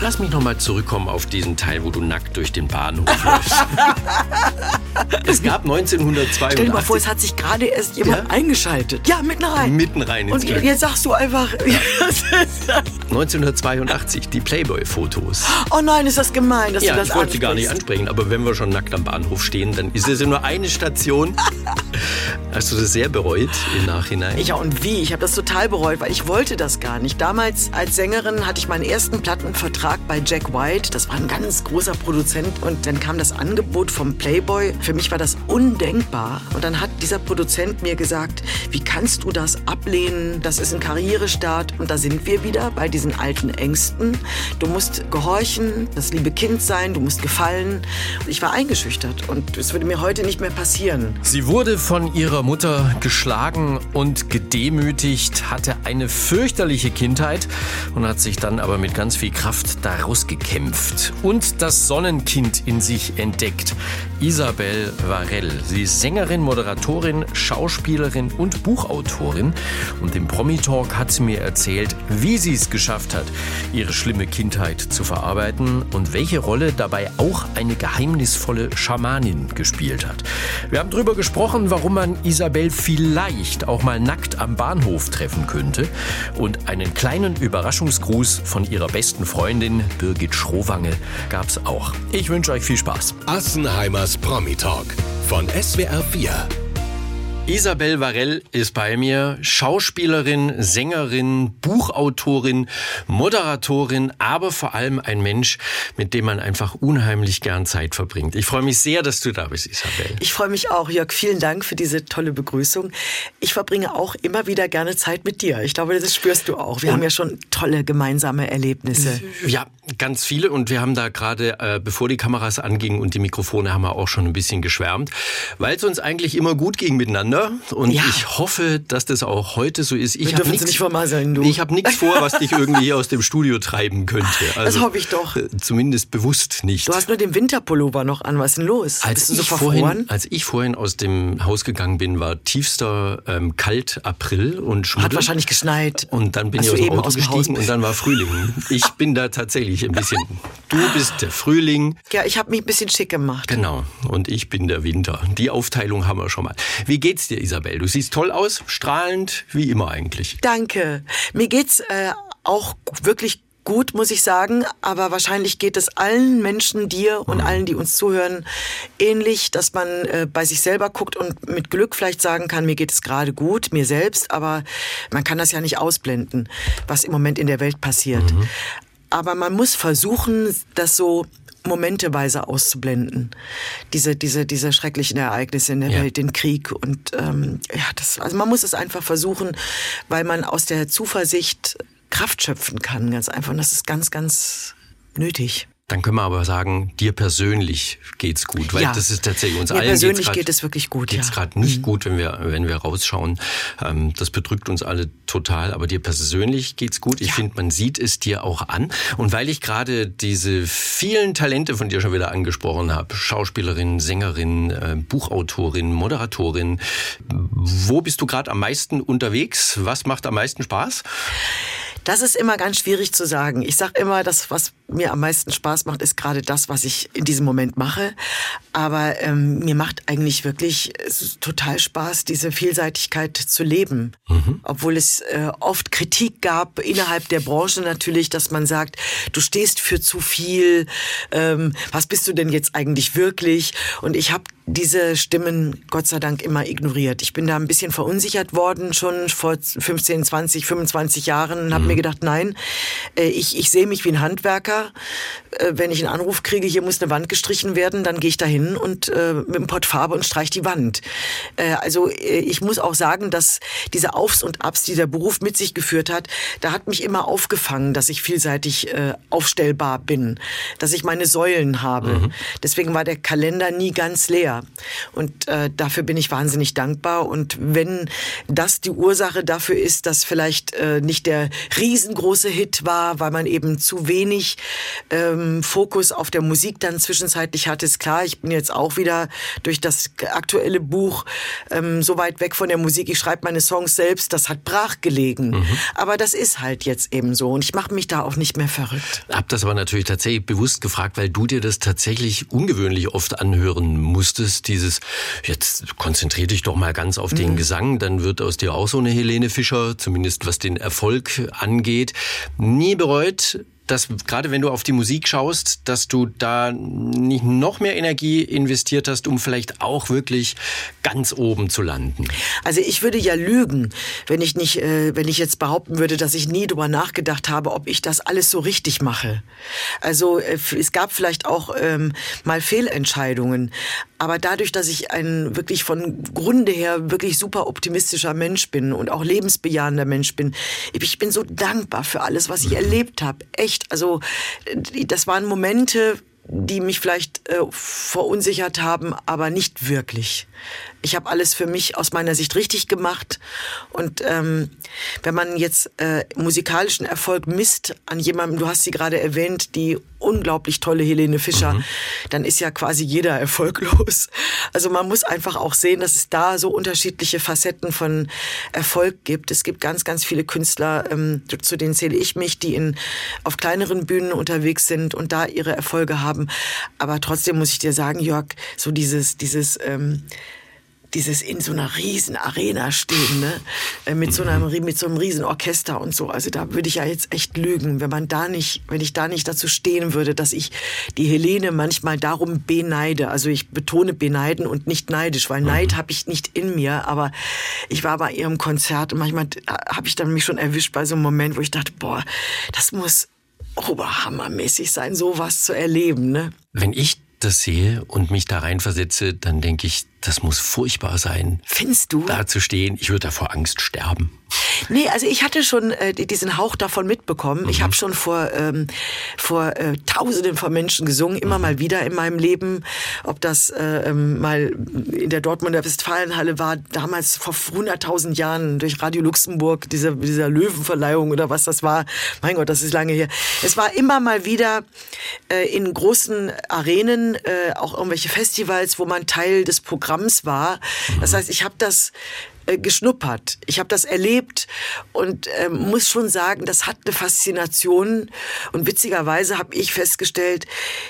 lass mich noch mal zurückkommen auf diesen Teil, wo du nackt durch den Bahnhof läufst. es gab 1982. Stell dir mal vor, es hat sich gerade erst jemand Ja? eingeschaltet. Ja, mitten rein. Mitten rein ins Und Glück. jetzt sagst du einfach, 1982, die Playboy-Fotos. oh nein, ist das gemein, dass Ja, du das ich wollte sie gar nicht ansprechen, aber wenn wir schon nackt am Bahnhof stehen, dann ist es nur eine Station. Hast du das sehr bereut im Nachhinein? Ja, und wie? Ich habe das total bereut, weil ich wollte das gar nicht. Damals als Sängerin hatte ich meinen ersten Plattenvertrag bei Jack White. Das war ein ganz großer Produzent. Und dann kam das Angebot vom Playboy. Für mich war das undenkbar. Und dann hat dieser Produzent mir gesagt, wie kannst du das ablehnen? Das ist ein Karrierestart. Und da sind wir wieder bei diesen alten Ängsten. Du musst gehorchen, das liebe Kind sein, du musst gefallen. Ich war eingeschüchtert. Und es würde mir heute nicht mehr passieren. Sie wurde von ihrer Mutter geschlagen und gedemütigt, hatte eine fürchterliche Kindheit und hat sich dann aber mit ganz viel Kraft daraus gekämpft und das Sonnenkind in sich entdeckt. Isabel Varell. Sie ist Sängerin, Moderatorin, Schauspielerin und Buchautorin. Und im Promi-Talk hat sie mir erzählt, wie sie es geschafft hat, ihre schlimme Kindheit zu verarbeiten und welche Rolle dabei auch eine geheimnisvolle Schamanin gespielt hat. Wir haben darüber gesprochen, warum man Isabel vielleicht auch mal nackt am Bahnhof treffen könnte und einen kleinen Überraschungsgruß von ihrer besten Freundin Birgit Schrowange gab's auch. Ich wünsche euch viel Spaß. Assenheimers Promi Talk von SWR 4. Isabel Varell ist bei mir, Schauspielerin, Sängerin, Buchautorin, Moderatorin, aber vor allem ein Mensch, mit dem man einfach unheimlich gern Zeit verbringt. Ich freue mich sehr, dass du da bist, Isabel. Ich freue mich auch, Jörg. Vielen Dank für diese tolle Begrüßung. Ich verbringe auch immer wieder gerne Zeit mit dir. Ich glaube, das spürst du auch. Wir haben ja schon tolle gemeinsame Erlebnisse. Ja, ganz viele und wir haben da gerade, äh, bevor die Kameras angingen und die Mikrofone, haben wir auch schon ein bisschen geschwärmt, weil es uns eigentlich immer gut ging miteinander und Ja. ich hoffe, dass das auch heute so ist. Ich nicht vermasseln, du. Habe nichts vor, was dich irgendwie hier aus dem Studio treiben könnte. Also, hoffe ich doch. äh, Zumindest bewusst nicht. Du hast nur den Winterpullover noch an. Was ist denn los? als Bist du so ich, verfroren? vorhin, als ich vorhin aus dem Haus gegangen bin, war tiefster ähm, Kalt April und Schmuddel. Hat wahrscheinlich geschneit. Und dann bin ich aus dem Auto aus dem gestiegen und dann war Frühling. Ich bin da tatsächlich ein bisschen. Du bist der Frühling. Ja, ich habe mich ein bisschen schick gemacht. Genau. Und ich bin der Winter. Die Aufteilung haben wir schon mal. Wie geht's dir, Isabel? Du siehst toll aus, strahlend, wie immer eigentlich. Danke. Mir geht's äh, auch wirklich gut, muss ich sagen. Aber wahrscheinlich geht es allen Menschen, dir und allen, die uns zuhören, ähnlich, dass man äh, bei sich selber guckt und mit Glück vielleicht sagen kann, mir geht es gerade gut, mir selbst. Aber man kann das ja nicht ausblenden, was im Moment in der Welt passiert. Aber man muss versuchen, das so momenteweise auszublenden. Diese, diese, diese schrecklichen Ereignisse in der Ja. Welt, den Krieg und ähm, ja, das, also man muss es einfach versuchen, weil man aus der Zuversicht Kraft schöpfen kann, ganz einfach. Und das ist ganz, ganz nötig. Dann können wir aber sagen, dir persönlich geht's gut, weil Ja. das ist tatsächlich uns Mir allen persönlich grad- geht es wirklich gut, Geht's ja. Mhm. gerade nicht gut, wenn wir wenn wir rausschauen. Ähm, das bedrückt uns alle total, aber dir persönlich geht's gut. Ich Ja. finde, man sieht es dir auch an. Und weil ich gerade diese vielen Talente von dir schon wieder angesprochen habe, Schauspielerin, Sängerin, äh, Buchautorin, Moderatorin, wo bist du gerade am meisten unterwegs? Was macht am meisten Spaß? Das ist immer ganz schwierig zu sagen. Ich sage immer, das, was mir am meisten Spaß macht, ist gerade das, was ich in diesem Moment mache. Aber ähm, mir macht eigentlich wirklich total Spaß, diese Vielseitigkeit zu leben. Obwohl es äh, oft Kritik gab innerhalb der Branche natürlich, dass man sagt, du stehst für zu viel. Ähm, was bist du denn jetzt eigentlich wirklich? Und ich habe diese Stimmen Gott sei Dank immer ignoriert. Ich bin da ein bisschen verunsichert worden, schon vor 15, 20, 25 Jahren habe mir gedacht, nein, äh, ich, ich sehe mich wie ein Handwerker. Äh, Wenn ich einen Anruf kriege, hier muss eine Wand gestrichen werden, dann gehe ich dahin und äh, mit einem Pott Farbe und streich die Wand. Äh, also äh, ich muss auch sagen, dass diese Aufs und Abs, die der Beruf mit sich geführt hat, da hat mich immer aufgefangen, dass ich vielseitig äh, aufstellbar bin, dass ich meine Säulen habe. Deswegen war der Kalender nie ganz leer. Und äh, dafür bin ich wahnsinnig dankbar. Und wenn das die Ursache dafür ist, dass vielleicht äh, nicht der riesengroße Hit war, weil man eben zu wenig ähm, Fokus auf der Musik dann zwischenzeitlich hatte. Ist klar, ich bin jetzt auch wieder durch das aktuelle Buch ähm, so weit weg von der Musik. Ich schreibe meine Songs selbst, das hat brach gelegen. Mhm. Aber das ist halt jetzt eben so und ich mache mich da auch nicht mehr verrückt. Hab das aber natürlich tatsächlich bewusst gefragt, weil du dir das tatsächlich ungewöhnlich oft anhören musstest. Dieses, jetzt konzentrier dich doch mal ganz auf den mhm. Gesang, dann wird aus dir auch so eine Helene Fischer, zumindest was den Erfolg angeht. Nie bereut, dass gerade wenn du auf die Musik schaust, dass du da nicht noch mehr Energie investiert hast, um vielleicht auch wirklich ganz oben zu landen? Also ich würde ja lügen, wenn ich nicht, äh, wenn ich jetzt behaupten würde, dass ich nie drüber nachgedacht habe, ob ich das alles so richtig mache. Also äh, es gab vielleicht auch ähm, mal Fehlentscheidungen, aber dadurch, dass ich ein wirklich von Grunde her wirklich super optimistischer Mensch bin und auch lebensbejahender Mensch bin, ich bin so dankbar für alles, was ich erlebt habe. Echt. Also das waren Momente, die mich vielleicht äh, verunsichert haben, aber nicht wirklich. Ich habe alles für mich aus meiner Sicht richtig gemacht. Und ähm, wenn man jetzt äh, musikalischen Erfolg misst an jemandem, du hast sie gerade erwähnt, die unglaublich tolle Helene Fischer, mhm. dann ist ja quasi jeder erfolglos. Also man muss einfach auch sehen, dass es da so unterschiedliche Facetten von Erfolg gibt. Es gibt ganz, ganz viele Künstler, ähm, zu denen zähle ich mich, die in, auf kleineren Bühnen unterwegs sind und da ihre Erfolge haben. Aber trotzdem muss ich dir sagen, Jörg, so dieses, dieses ähm, dieses in so einer riesen Arena stehen, ne? Äh, mit so einem mit so einem riesen Orchester und so. Also da würde ich ja jetzt echt lügen, wenn man da nicht, wenn ich da nicht dazu stehen würde, dass ich die Helene manchmal darum beneide. Also ich betone beneiden und nicht neidisch, weil Neid mhm. habe ich nicht in mir. Aber ich war bei ihrem Konzert und manchmal äh, habe ich dann mich schon erwischt bei so einem Moment, wo ich dachte, boah, das muss oberhammermäßig sein, sowas zu erleben, ne? Wenn ich das sehe und mich da reinversetze, dann denke ich, das muss furchtbar sein. Findest du? Da zu stehen, ich würde da vor Angst sterben. Nee, also ich hatte schon äh, diesen Hauch davon mitbekommen. Mhm. Ich habe schon vor, ähm, vor äh, Tausenden von Menschen gesungen, immer mhm. mal wieder in meinem Leben. Ob das äh, ähm, mal in der Dortmunder Westfalenhalle war, damals vor 100.000 Jahren durch Radio Luxemburg, dieser, dieser Löwenverleihung oder was das war. Mein Gott, das ist lange her. Es war immer mal wieder äh, in großen Arenen, äh, auch irgendwelche Festivals, wo man Teil des Programms war. Das mhm. heißt, ich habe das äh, geschnuppert. Ich habe das erlebt und äh, muss schon sagen, das hat eine Faszination. Und witzigerweise habe ich festgestellt,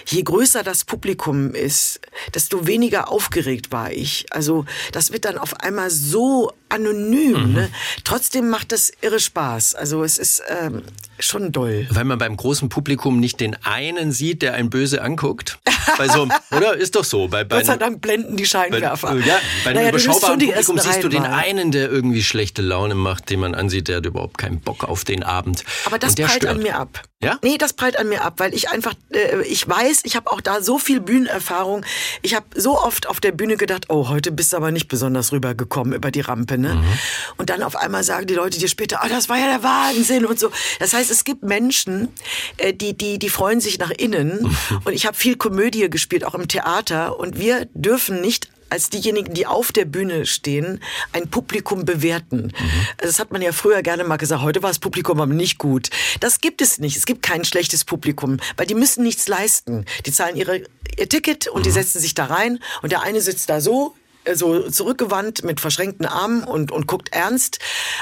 je größer das Publikum ist, desto weniger aufgeregt war ich. Also das wird dann auf einmal so anonym. Mhm. Ne? Trotzdem macht das irre Spaß. Also es ist ähm, schon doll. Weil man beim großen Publikum nicht den einen sieht, der einen böse anguckt. Bei so, oder? Ist doch so. Bei, bei Gott sei Dank blenden die Scheinwerfer. Bei, ja, bei einem naja, überschaubaren Publikum siehst du den einen, der irgendwie schlechte Laune macht, den man ansieht, der hat überhaupt keinen Bock auf den Abend. Aber das prallt stört. an mir ab. Ja? Nee, das prallt an mir ab, weil ich einfach, äh, ich weiß, ich habe auch da so viel Bühnenerfahrung. Ich habe so oft auf der Bühne gedacht, oh, heute bist du aber nicht besonders rübergekommen über die Rampe. Ne? Mhm. Und dann auf einmal sagen die Leute dir später, ah, das war ja der Wahnsinn und so. Das heißt, es gibt Menschen, äh, die, die, die freuen sich nach innen. Mhm. Und ich habe viel Komödie gespielt, auch im Theater. Und wir dürfen nicht als diejenigen, die auf der Bühne stehen, ein Publikum bewerten. Mhm. Das hat man ja früher gerne mal gesagt, heute war das Publikum aber nicht gut. Das gibt es nicht. Es gibt kein schlechtes Publikum, weil die müssen nichts leisten. Die zahlen ihre, ihr Ticket und mhm. die setzen sich da rein und der eine sitzt da so, so zurückgewandt mit verschränkten Armen und, und guckt ernst.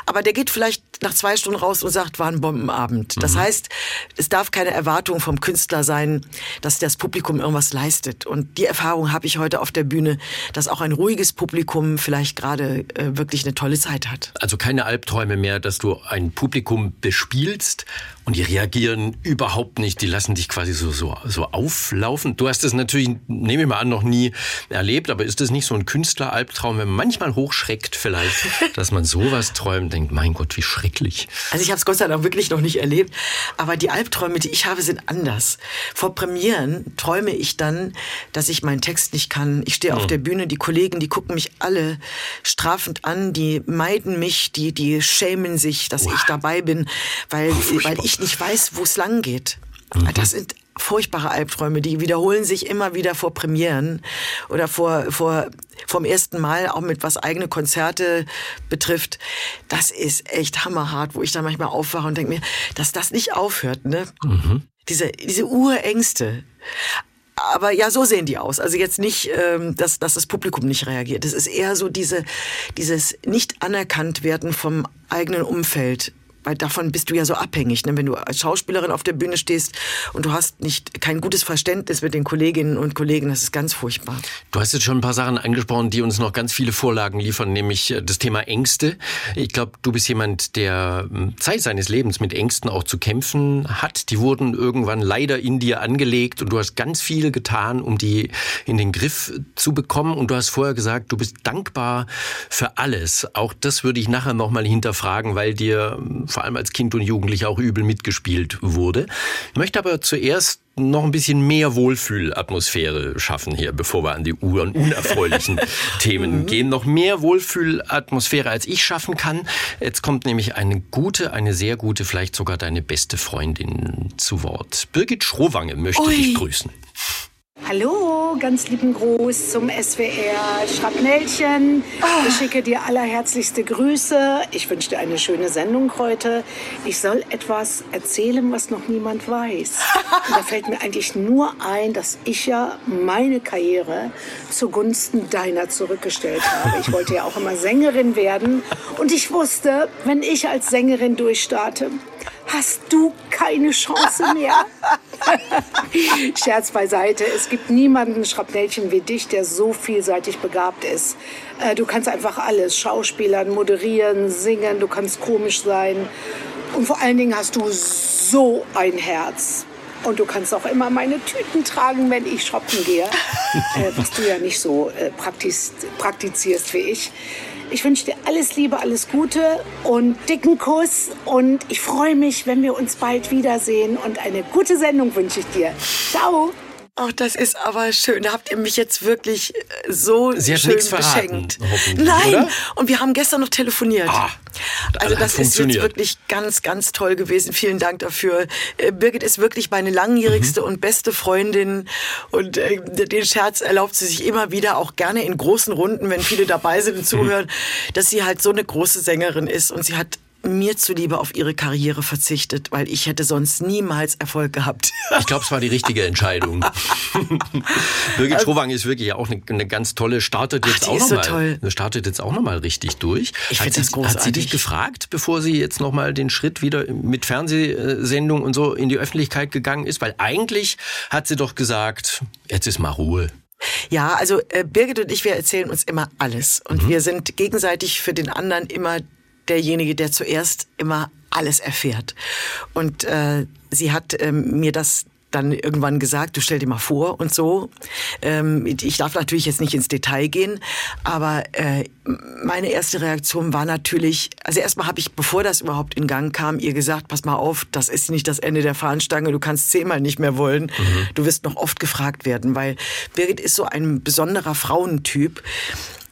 Aber der geht vielleicht nach zwei Stunden raus und sagt, war ein Bombenabend. Das mhm. heißt, es darf keine Erwartung vom Künstler sein, dass das Publikum irgendwas leistet. Und die Erfahrung habe ich heute auf der Bühne, dass auch ein ruhiges Publikum vielleicht gerade äh, wirklich eine tolle Zeit hat. Also keine Albträume mehr, dass du ein Publikum bespielst und die reagieren überhaupt nicht. Die lassen dich quasi so, so, so auflaufen. Du hast das natürlich, nehme ich mal an, noch nie erlebt, aber ist das nicht so ein Künstler-Albtraum, wenn man manchmal hochschreckt vielleicht, dass man sowas träumt, denkt, mein Gott, wie schrecklich. Also ich habe es Gott sei Dank wirklich noch nicht erlebt, aber die Albträume, die ich habe, sind anders. Vor Premieren träume ich dann, dass ich meinen Text nicht kann. Ich stehe mhm. auf hm. der Bühne, die Kollegen, die gucken mich alle strafend an, die meiden mich, die die schämen sich, dass wow. ich dabei bin, weil oh, weil ich nicht weiß, wo es lang geht. Mhm. Das sind furchtbare Albträume, die wiederholen sich immer wieder vor Premieren oder vor, vor, vom ersten Mal, auch mit was eigene Konzerte betrifft. Das ist echt hammerhart, wo ich dann manchmal aufwache und denke mir, dass das nicht aufhört, ne? Mhm. Diese, diese Urängste. Aber ja, so sehen die aus. Also jetzt nicht, ähm, dass, dass das Publikum nicht reagiert. Es ist eher so diese, dieses nicht anerkannt werden vom eigenen Umfeld weil davon bist du ja so abhängig, ne? wenn du als Schauspielerin auf der Bühne stehst und du hast nicht kein gutes Verständnis mit den Kolleginnen und Kollegen, das ist ganz furchtbar. Du hast jetzt schon ein paar Sachen angesprochen, die uns noch ganz viele Vorlagen liefern, nämlich äh, das Thema Ängste. Ich glaube, du bist jemand, der hm, Zeit seines Lebens mit Ängsten auch zu kämpfen hat. Die wurden irgendwann leider in dir angelegt und du hast ganz viel getan, um die in den Griff zu bekommen. Und du hast vorher gesagt, du bist dankbar für alles. Auch das würde ich nachher nochmal hinterfragen, weil dir hm, vor allem als Kind und Jugendlicher auch übel mitgespielt wurde. Ich möchte aber zuerst noch ein bisschen mehr Wohlfühlatmosphäre schaffen hier, bevor wir an die unerfreulichen Themen mhm. gehen. Noch mehr Wohlfühlatmosphäre, als ich schaffen kann. Jetzt kommt nämlich eine gute, eine sehr gute, vielleicht sogar deine beste Freundin zu Wort. Birgit Schrowange möchte Ui. dich grüßen. Hallo, ganz lieben Gruß zum SWR Schrapnellchen. Oh. Ich schicke dir allerherzlichste Grüße. Ich wünsche dir eine schöne Sendung heute. Ich soll etwas erzählen, was noch niemand weiß. Und da fällt mir eigentlich nur ein, dass ich ja meine Karriere zugunsten deiner zurückgestellt habe. Ich wollte ja auch immer Sängerin werden. Und ich wusste, wenn ich als Sängerin durchstarte, hast du keine Chance mehr. Scherz beiseite, es gibt niemanden Schrapnellchen wie dich, der so vielseitig begabt ist. Äh, du kannst einfach alles, Schauspielern, moderieren, singen, du kannst komisch sein. Und vor allen Dingen hast du so ein Herz. Und du kannst auch immer meine Tüten tragen, wenn ich shoppen gehe. äh, was du ja nicht so äh, praktizierst wie ich. Ich wünsche dir alles Liebe, alles Gute und dicken Kuss. Und ich freue mich, wenn wir uns bald wiedersehen. Und eine gute Sendung wünsche ich dir. Ciao. Oh, das ist aber schön. Da habt ihr mich jetzt wirklich äh, so Sie schön beschenkt. Nein, oder? und wir haben gestern noch telefoniert. Ah, also das ist jetzt wirklich ganz, ganz toll gewesen. Vielen Dank dafür. Äh, Birgit ist wirklich meine langjährigste mhm. und beste Freundin und äh, den Scherz erlaubt sie sich immer wieder, auch gerne in großen Runden, wenn viele dabei sind und zuhören, mhm. dass sie halt so eine große Sängerin ist und sie hat mir zuliebe auf ihre Karriere verzichtet, weil ich hätte sonst niemals Erfolg gehabt. Ich glaube, es war die richtige Entscheidung. Birgit also, Schrowange ist wirklich auch eine, eine ganz tolle, startet jetzt Ach, auch nochmal. So toll. startet jetzt auch nochmal richtig durch. Ich finde das großartig. Hat sie dich gefragt, bevor sie jetzt nochmal den Schritt wieder mit Fernsehsendung und so in die Öffentlichkeit gegangen ist? Weil eigentlich hat sie doch gesagt, jetzt ist mal Ruhe. Ja, also äh, Birgit und ich, wir erzählen uns immer alles. Und mhm. wir sind gegenseitig für den anderen immer derjenige, der zuerst immer alles erfährt. Und äh, sie hat ähm, mir das dann irgendwann gesagt, du stell dir mal vor und so. Ähm, ich darf natürlich jetzt nicht ins Detail gehen, aber äh, meine erste Reaktion war natürlich, also erstmal habe ich, bevor das überhaupt in Gang kam, ihr gesagt, pass mal auf, das ist nicht das Ende der Fahnenstange, du kannst zehnmal nicht mehr wollen. Mhm. Du wirst noch oft gefragt werden, weil Birgit ist so ein besonderer Frauentyp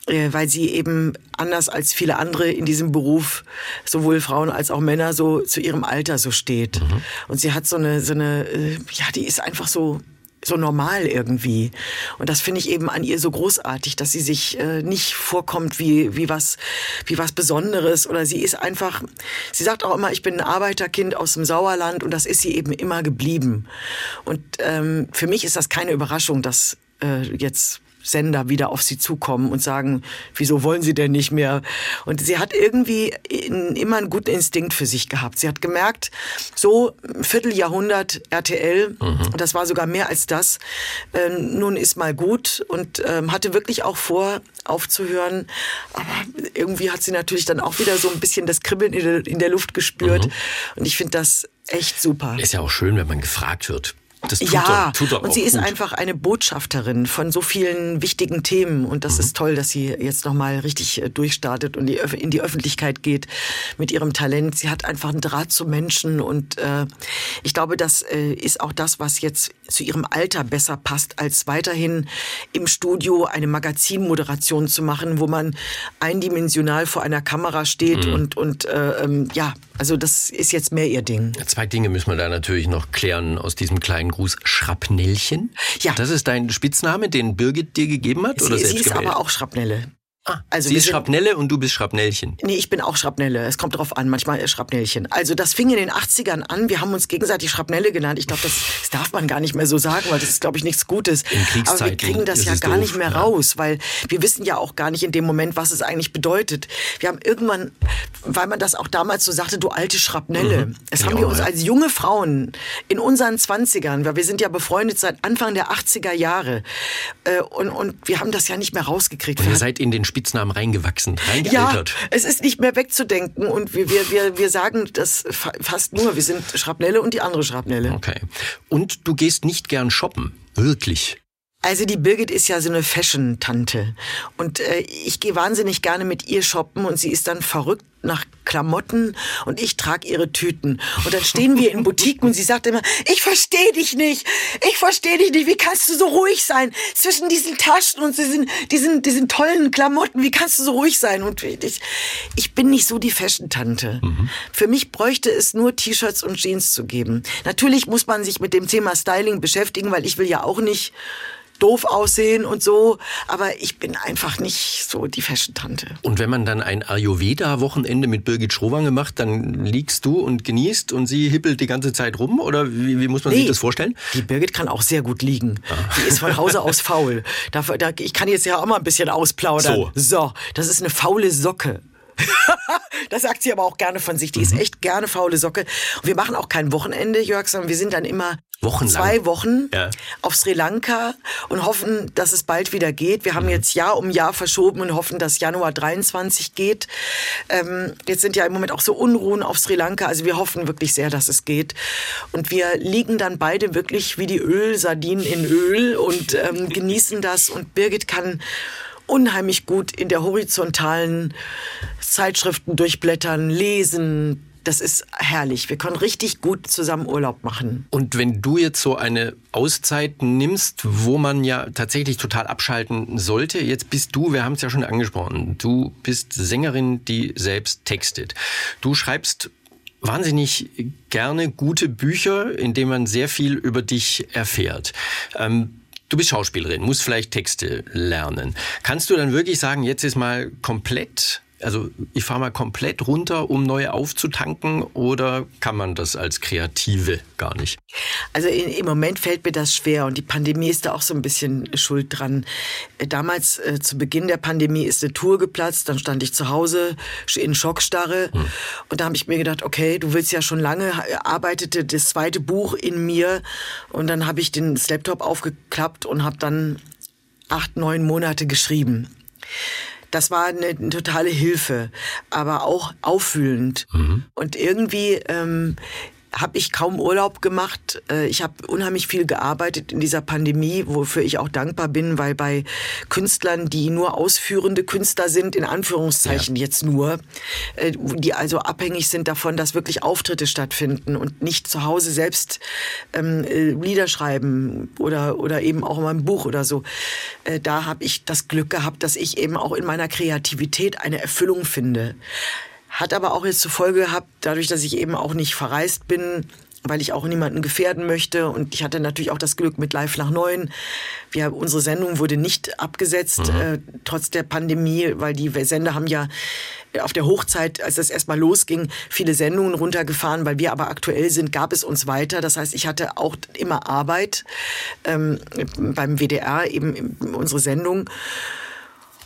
weil sie eben anders als viele andere in diesem Beruf, sowohl Frauen als auch Männer, so zu ihrem Alter so steht. Mhm. Und sie hat so eine, so eine, äh, ja, die ist einfach so so normal irgendwie. Und das finde ich eben an ihr so großartig, dass sie sich äh, nicht vorkommt wie, wie, was, wie was Besonderes oder sie ist einfach, sie sagt auch immer, ich bin ein Arbeiterkind aus dem Sauerland und das ist sie eben immer geblieben. Und ähm, für mich ist das keine Überraschung, dass äh, jetzt Sender wieder auf sie zukommen und sagen, wieso wollen sie denn nicht mehr? Und sie hat irgendwie immer einen guten Instinkt für sich gehabt. Sie hat gemerkt, so Vierteljahrhundert RTL, mhm. das war sogar mehr als das, äh, nun ist mal gut und äh, hatte wirklich auch vor, aufzuhören. Aber irgendwie hat sie natürlich dann auch wieder so ein bisschen das Kribbeln in der, in der Luft gespürt. Mhm. Und ich finde das echt super. Ist ja auch schön, wenn man gefragt wird. Das tut ja, er, tut er und sie ist einfach eine Botschafterin von so vielen wichtigen Themen und das mhm. ist toll, dass sie jetzt nochmal richtig äh, durchstartet und in die Öffentlichkeit geht mit ihrem Talent. Sie hat einfach einen Draht zu Menschen und äh, ich glaube, das äh, ist auch das, was jetzt zu ihrem Alter besser passt, als weiterhin im Studio eine Magazinmoderation zu machen, wo man eindimensional vor einer Kamera steht mhm. und, und äh, ähm, ja, also das ist jetzt mehr ihr Ding. Zwei Dinge müssen wir da natürlich noch klären aus diesem kleinen Gruß. Schrapnellchen. Ja. Das ist dein Spitzname, den Birgit dir gegeben hat? Sie, oder sie ist aber auch Schrapnelle. Ah, Also sie ist Schrapnelle und du bist Schrapnellchen. Nee, ich bin auch Schrapnelle. Es kommt drauf an, manchmal Schrapnellchen. Also das fing in den 80ern an. Wir haben uns gegenseitig Schrapnelle genannt. Ich glaube, das, das darf man gar nicht mehr so sagen, weil das ist, glaube ich, nichts Gutes. In Aber wir kriegen das ja gar doof, nicht mehr ja. raus, weil wir wissen ja auch gar nicht in dem Moment, was es eigentlich bedeutet. Wir haben irgendwann, weil man das auch damals so sagte, du alte Schrapnelle. Das Ja, haben wir uns als junge Frauen in unseren 20ern, weil wir sind ja befreundet seit Anfang der 80er Jahre. Äh, Und, und wir haben das ja nicht mehr rausgekriegt. Und ihr seid in den Spitznamen reingewachsen, ja, reingealtert. es ist nicht mehr wegzudenken und wir, wir, wir, wir sagen das fa fast nur. Wir sind Schrapnelle und die andere Schrapnelle. Okay. Und du gehst nicht gern shoppen. Wirklich. Also die Birgit ist ja so eine Fashion-Tante und äh, ich gehe wahnsinnig gerne mit ihr shoppen und sie ist dann verrückt nach Klamotten und ich trage ihre Tüten. Und dann stehen wir in Boutiquen und sie sagt immer, ich verstehe dich nicht, ich verstehe dich nicht, wie kannst du so ruhig sein zwischen diesen Taschen und diesen, diesen, diesen tollen Klamotten, wie kannst du so ruhig sein? Und ich, ich bin nicht so die Fashion-Tante. Für mich bräuchte es nur T-Shirts und Jeans zu geben. Natürlich muss man sich mit dem Thema Styling beschäftigen, weil ich will ja auch nicht doof aussehen und so, aber ich bin einfach nicht so die Fashion-Tante. Und wenn man dann ein Ayurveda-Wochenende mit Birgit Schrowange macht, dann liegst du und genießt und sie hippelt die ganze Zeit rum? Oder wie, wie muss man sich Nee, das vorstellen? Die Birgit kann auch sehr gut liegen. Die ist von Hause aus faul. Dafür, da, ich kann jetzt ja auch mal ein bisschen ausplaudern. So. so das ist eine faule Socke. das sagt sie aber auch gerne von sich. Die ist echt gerne faule Socke. Und wir machen auch kein Wochenende, Jörg, sondern wir sind dann immer Wochenlang. zwei Wochen Ja. auf Sri Lanka und hoffen, dass es bald wieder geht. Wir haben jetzt Jahr um Jahr verschoben und hoffen, dass Januar 23 geht. Ähm, jetzt sind ja im Moment auch so Unruhen auf Sri Lanka. Also wir hoffen wirklich sehr, dass es geht. Und wir liegen dann beide wirklich wie die Ölsardinen in Öl und ähm, genießen das. Und Birgit kann unheimlich gut in der horizontalen Zeitschriften durchblättern, lesen. Das ist herrlich. Wir können richtig gut zusammen Urlaub machen. Und wenn du jetzt so eine Auszeit nimmst, wo man ja tatsächlich total abschalten sollte, jetzt bist du, wir haben es ja schon angesprochen, du bist Sängerin, die selbst textet. Du schreibst wahnsinnig gerne gute Bücher, in denen man sehr viel über dich erfährt. Ähm, Du bist Schauspielerin, musst vielleicht Texte lernen. Kannst du dann wirklich sagen, jetzt ist mal komplett, also ich fahre mal komplett runter, um neu aufzutanken, oder kann man das als Kreative gar nicht? Also in, im Moment fällt mir das schwer und die Pandemie ist da auch so ein bisschen schuld dran. Äh, Damals äh, zu Beginn der Pandemie ist eine Tour geplatzt, dann stand ich zu Hause in Schockstarre und da habe ich mir gedacht, okay, du willst ja schon lange, ha- arbeitete das zweite Buch in mir und dann habe ich den Laptop aufgeklappt und habe dann acht, neun Monate geschrieben. Das war eine, totale Hilfe, aber auch auffühlend. Und irgendwie ähm, habe ich kaum Urlaub gemacht. Äh, Ich habe unheimlich viel gearbeitet in dieser Pandemie, wofür ich auch dankbar bin, weil bei Künstlern, die nur ausführende Künstler sind, in Anführungszeichen jetzt nur, äh, die also abhängig sind davon, dass wirklich Auftritte stattfinden und nicht zu Hause selbst ähm, äh, Lieder schreiben oder, oder eben auch mal ein Buch oder so. Da habe ich das Glück gehabt, dass ich eben auch in meiner Kreativität eine Erfüllung finde. Hat aber auch jetzt zur Folge gehabt, dadurch, dass ich eben auch nicht verreist bin, weil ich auch niemanden gefährden möchte. Und ich hatte natürlich auch das Glück mit Live nach Neun. Wir, unsere Sendung wurde nicht abgesetzt, äh, trotz der Pandemie, weil die Sender haben ja auf der Hochzeit, als das erstmal losging, viele Sendungen runtergefahren. Weil wir aber aktuell sind, gab es uns weiter. Das heißt, ich hatte auch immer Arbeit ähm, beim WDR, eben unsere Sendung.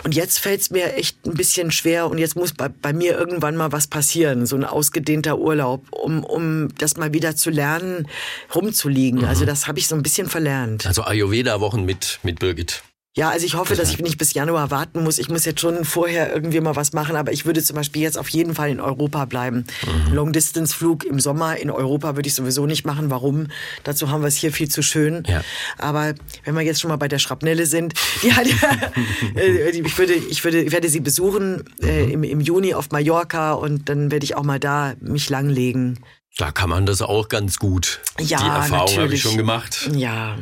Und jetzt fällt es mir echt ein bisschen schwer und jetzt muss bei, bei mir irgendwann mal was passieren, so ein ausgedehnter Urlaub, um, um das mal wieder zu lernen, rumzuliegen. Also das habe ich so ein bisschen verlernt. Also Ayurveda-Wochen mit, mit Birgit. Ja, also ich hoffe, dass ich nicht bis Januar warten muss. Ich muss jetzt schon vorher irgendwie mal was machen, aber ich würde zum Beispiel jetzt auf jeden Fall in Europa bleiben. Long-Distance-Flug im Sommer in Europa würde ich sowieso nicht machen. Warum? Dazu haben wir es hier viel zu schön. Ja. Aber wenn wir jetzt schon mal bei der Schrapnelle sind, die hat, äh, ich, würde, ich, würde, ich werde sie besuchen äh, im, im Juni auf Mallorca und dann werde ich auch mal da mich langlegen. Da kann man das auch ganz gut. Ja, Die Erfahrung habe ich schon gemacht. Ja,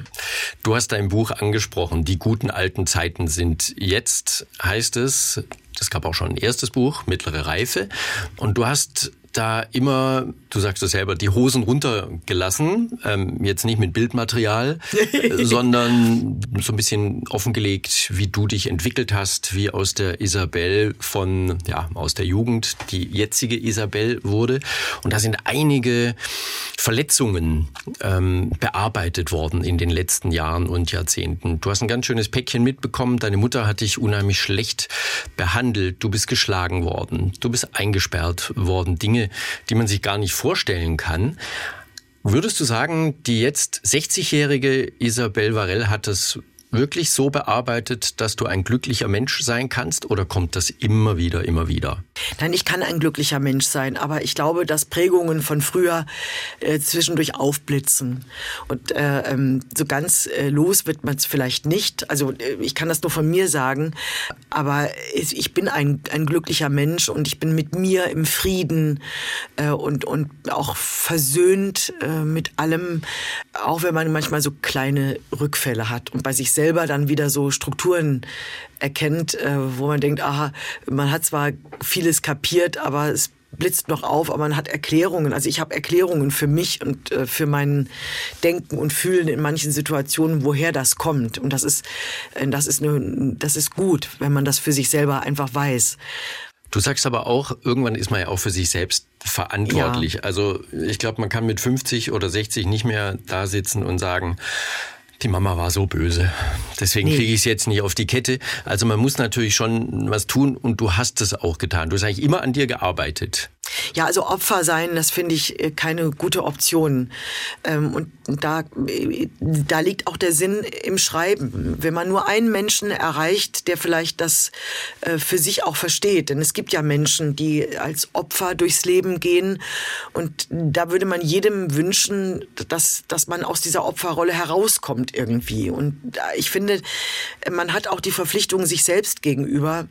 Du hast dein Buch angesprochen, die guten alten Zeiten sind jetzt, heißt es. Es gab auch schon ein erstes Buch, Mittlere Reife. Und du hast da immer, du sagst es selber, die Hosen runtergelassen. Ähm, jetzt nicht mit Bildmaterial, sondern so ein bisschen offengelegt, wie du dich entwickelt hast, wie aus der Isabel von, ja, aus der Jugend die jetzige Isabel wurde. Und da sind einige Verletzungen ähm, bearbeitet worden in den letzten Jahren und Jahrzehnten. Du hast ein ganz schönes Päckchen mitbekommen. Deine Mutter hat dich unheimlich schlecht behandelt. Du bist geschlagen worden. Du bist eingesperrt worden. Dinge, die man sich gar nicht vorstellen kann. Würdest du sagen, die jetzt 60-jährige Isabel Varell hat es wirklich so bearbeitet, dass du ein glücklicher Mensch sein kannst oder kommt das immer wieder, immer wieder? Nein, ich kann ein glücklicher Mensch sein, aber ich glaube, dass Prägungen von früher äh, zwischendurch aufblitzen. Und äh, ähm, so ganz äh, los wird man es vielleicht nicht. Also äh, ich kann das nur von mir sagen, aber ich bin ein, ein glücklicher Mensch und ich bin mit mir im Frieden äh, und, und auch versöhnt äh, mit allem, auch wenn man manchmal so kleine Rückfälle hat und bei sich selber dann wieder so Strukturen erkennt, äh, wo man denkt, aha, man hat zwar vieles kapiert, aber es blitzt noch auf, aber man hat Erklärungen. Also ich habe Erklärungen für mich und äh, für mein Denken und Fühlen in manchen Situationen, woher das kommt. Und das ist, äh, das ist, eine, das ist gut, wenn man das für sich selber einfach weiß. Du sagst aber auch, irgendwann ist man ja auch für sich selbst verantwortlich. Ja. Also ich glaube, man kann mit 50 oder 60 nicht mehr da sitzen und sagen, die Mama war so böse. Deswegen nee. kriege ich es jetzt nicht auf die Kette. Also man muss natürlich schon was tun und du hast es auch getan. Du hast eigentlich immer an dir gearbeitet. Ja, also Opfer sein, das finde ich äh, keine gute Option. Ähm, und da, äh, da liegt auch der Sinn im Schreiben. Wenn man nur einen Menschen erreicht, der vielleicht das äh, für sich auch versteht. Denn es gibt ja Menschen, die als Opfer durchs Leben gehen. Und da würde man jedem wünschen, dass, dass man aus dieser Opferrolle herauskommt irgendwie. Und ich finde, man hat auch die Verpflichtung sich selbst gegenüber,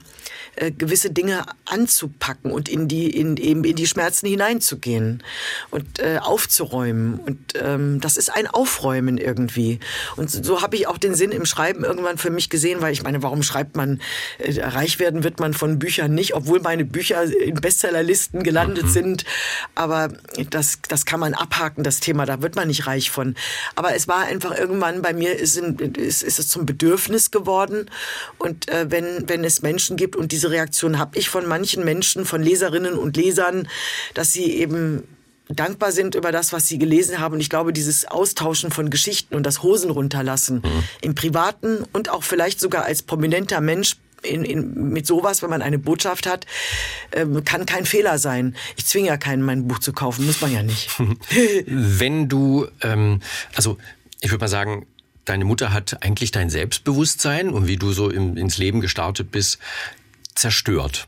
gewisse Dinge anzupacken und in die, in, eben in die Schmerzen hineinzugehen und äh, aufzuräumen. Und ähm, das ist ein Aufräumen irgendwie. Und so, so habe ich auch den Sinn im Schreiben irgendwann für mich gesehen, weil ich meine, warum schreibt man, äh, reich werden wird man von Büchern nicht, obwohl meine Bücher in Bestsellerlisten gelandet mhm. sind. Aber das, das kann man abhaken, das Thema, da wird man nicht reich von. Aber es war einfach irgendwann bei mir, ist, ist, ist es zum Bedürfnis geworden. Und äh, wenn, wenn es Menschen gibt, und diese Reaktion habe ich von manchen Menschen, von Leserinnen und Lesern, dass sie eben dankbar sind über das, was sie gelesen haben. Und ich glaube, dieses Austauschen von Geschichten und das Hosen runterlassen mhm. im Privaten und auch vielleicht sogar als prominenter Mensch in, in, mit sowas, wenn man eine Botschaft hat, ähm, kann kein Fehler sein. Ich zwinge ja keinen, mein Buch zu kaufen, muss man ja nicht. wenn du, ähm, also ich würde mal sagen, deine Mutter hat eigentlich dein Selbstbewusstsein und wie du so im, ins Leben gestartet bist, zerstört.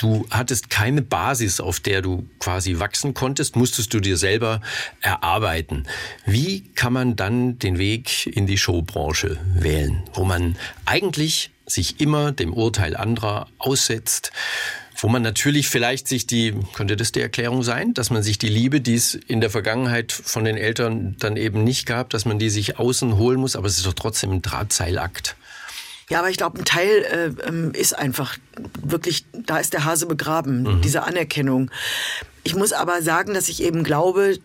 Du hattest keine Basis, auf der du quasi wachsen konntest, musstest du dir selber erarbeiten. Wie kann man dann den Weg in die Showbranche wählen, wo man eigentlich sich immer dem Urteil anderer aussetzt, wo man natürlich vielleicht sich die, könnte das die Erklärung sein, dass man sich die Liebe, die es in der Vergangenheit von den Eltern dann eben nicht gab, dass man die sich außen holen muss, aber es ist doch trotzdem ein Drahtseilakt. Ja, aber ich glaube, ein Teil äh, ähm, ist einfach wirklich, da ist der Hase begraben, mhm. diese Anerkennung. Ich muss aber sagen, dass ich eben glaube,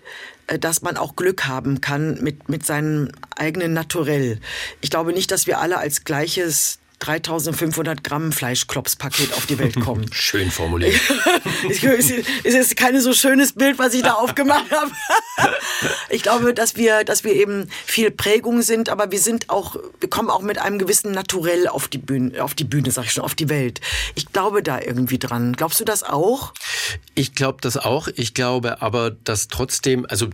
äh, dass man auch Glück haben kann mit, mit seinem eigenen Naturell. Ich glaube nicht, dass wir alle als gleiches 3500 Gramm Fleischklopspaket auf die Welt kommen. Schön formuliert. es ist kein so schönes Bild, was ich da aufgemacht habe. ich glaube, dass wir, dass wir eben viel Prägung sind, aber wir sind auch, wir kommen auch mit einem gewissen Naturell auf die Bühne, auf die Bühne, sag ich schon, auf die Welt. Ich glaube da irgendwie dran. Glaubst du das auch? Ich glaube das auch. Ich glaube aber, dass trotzdem, also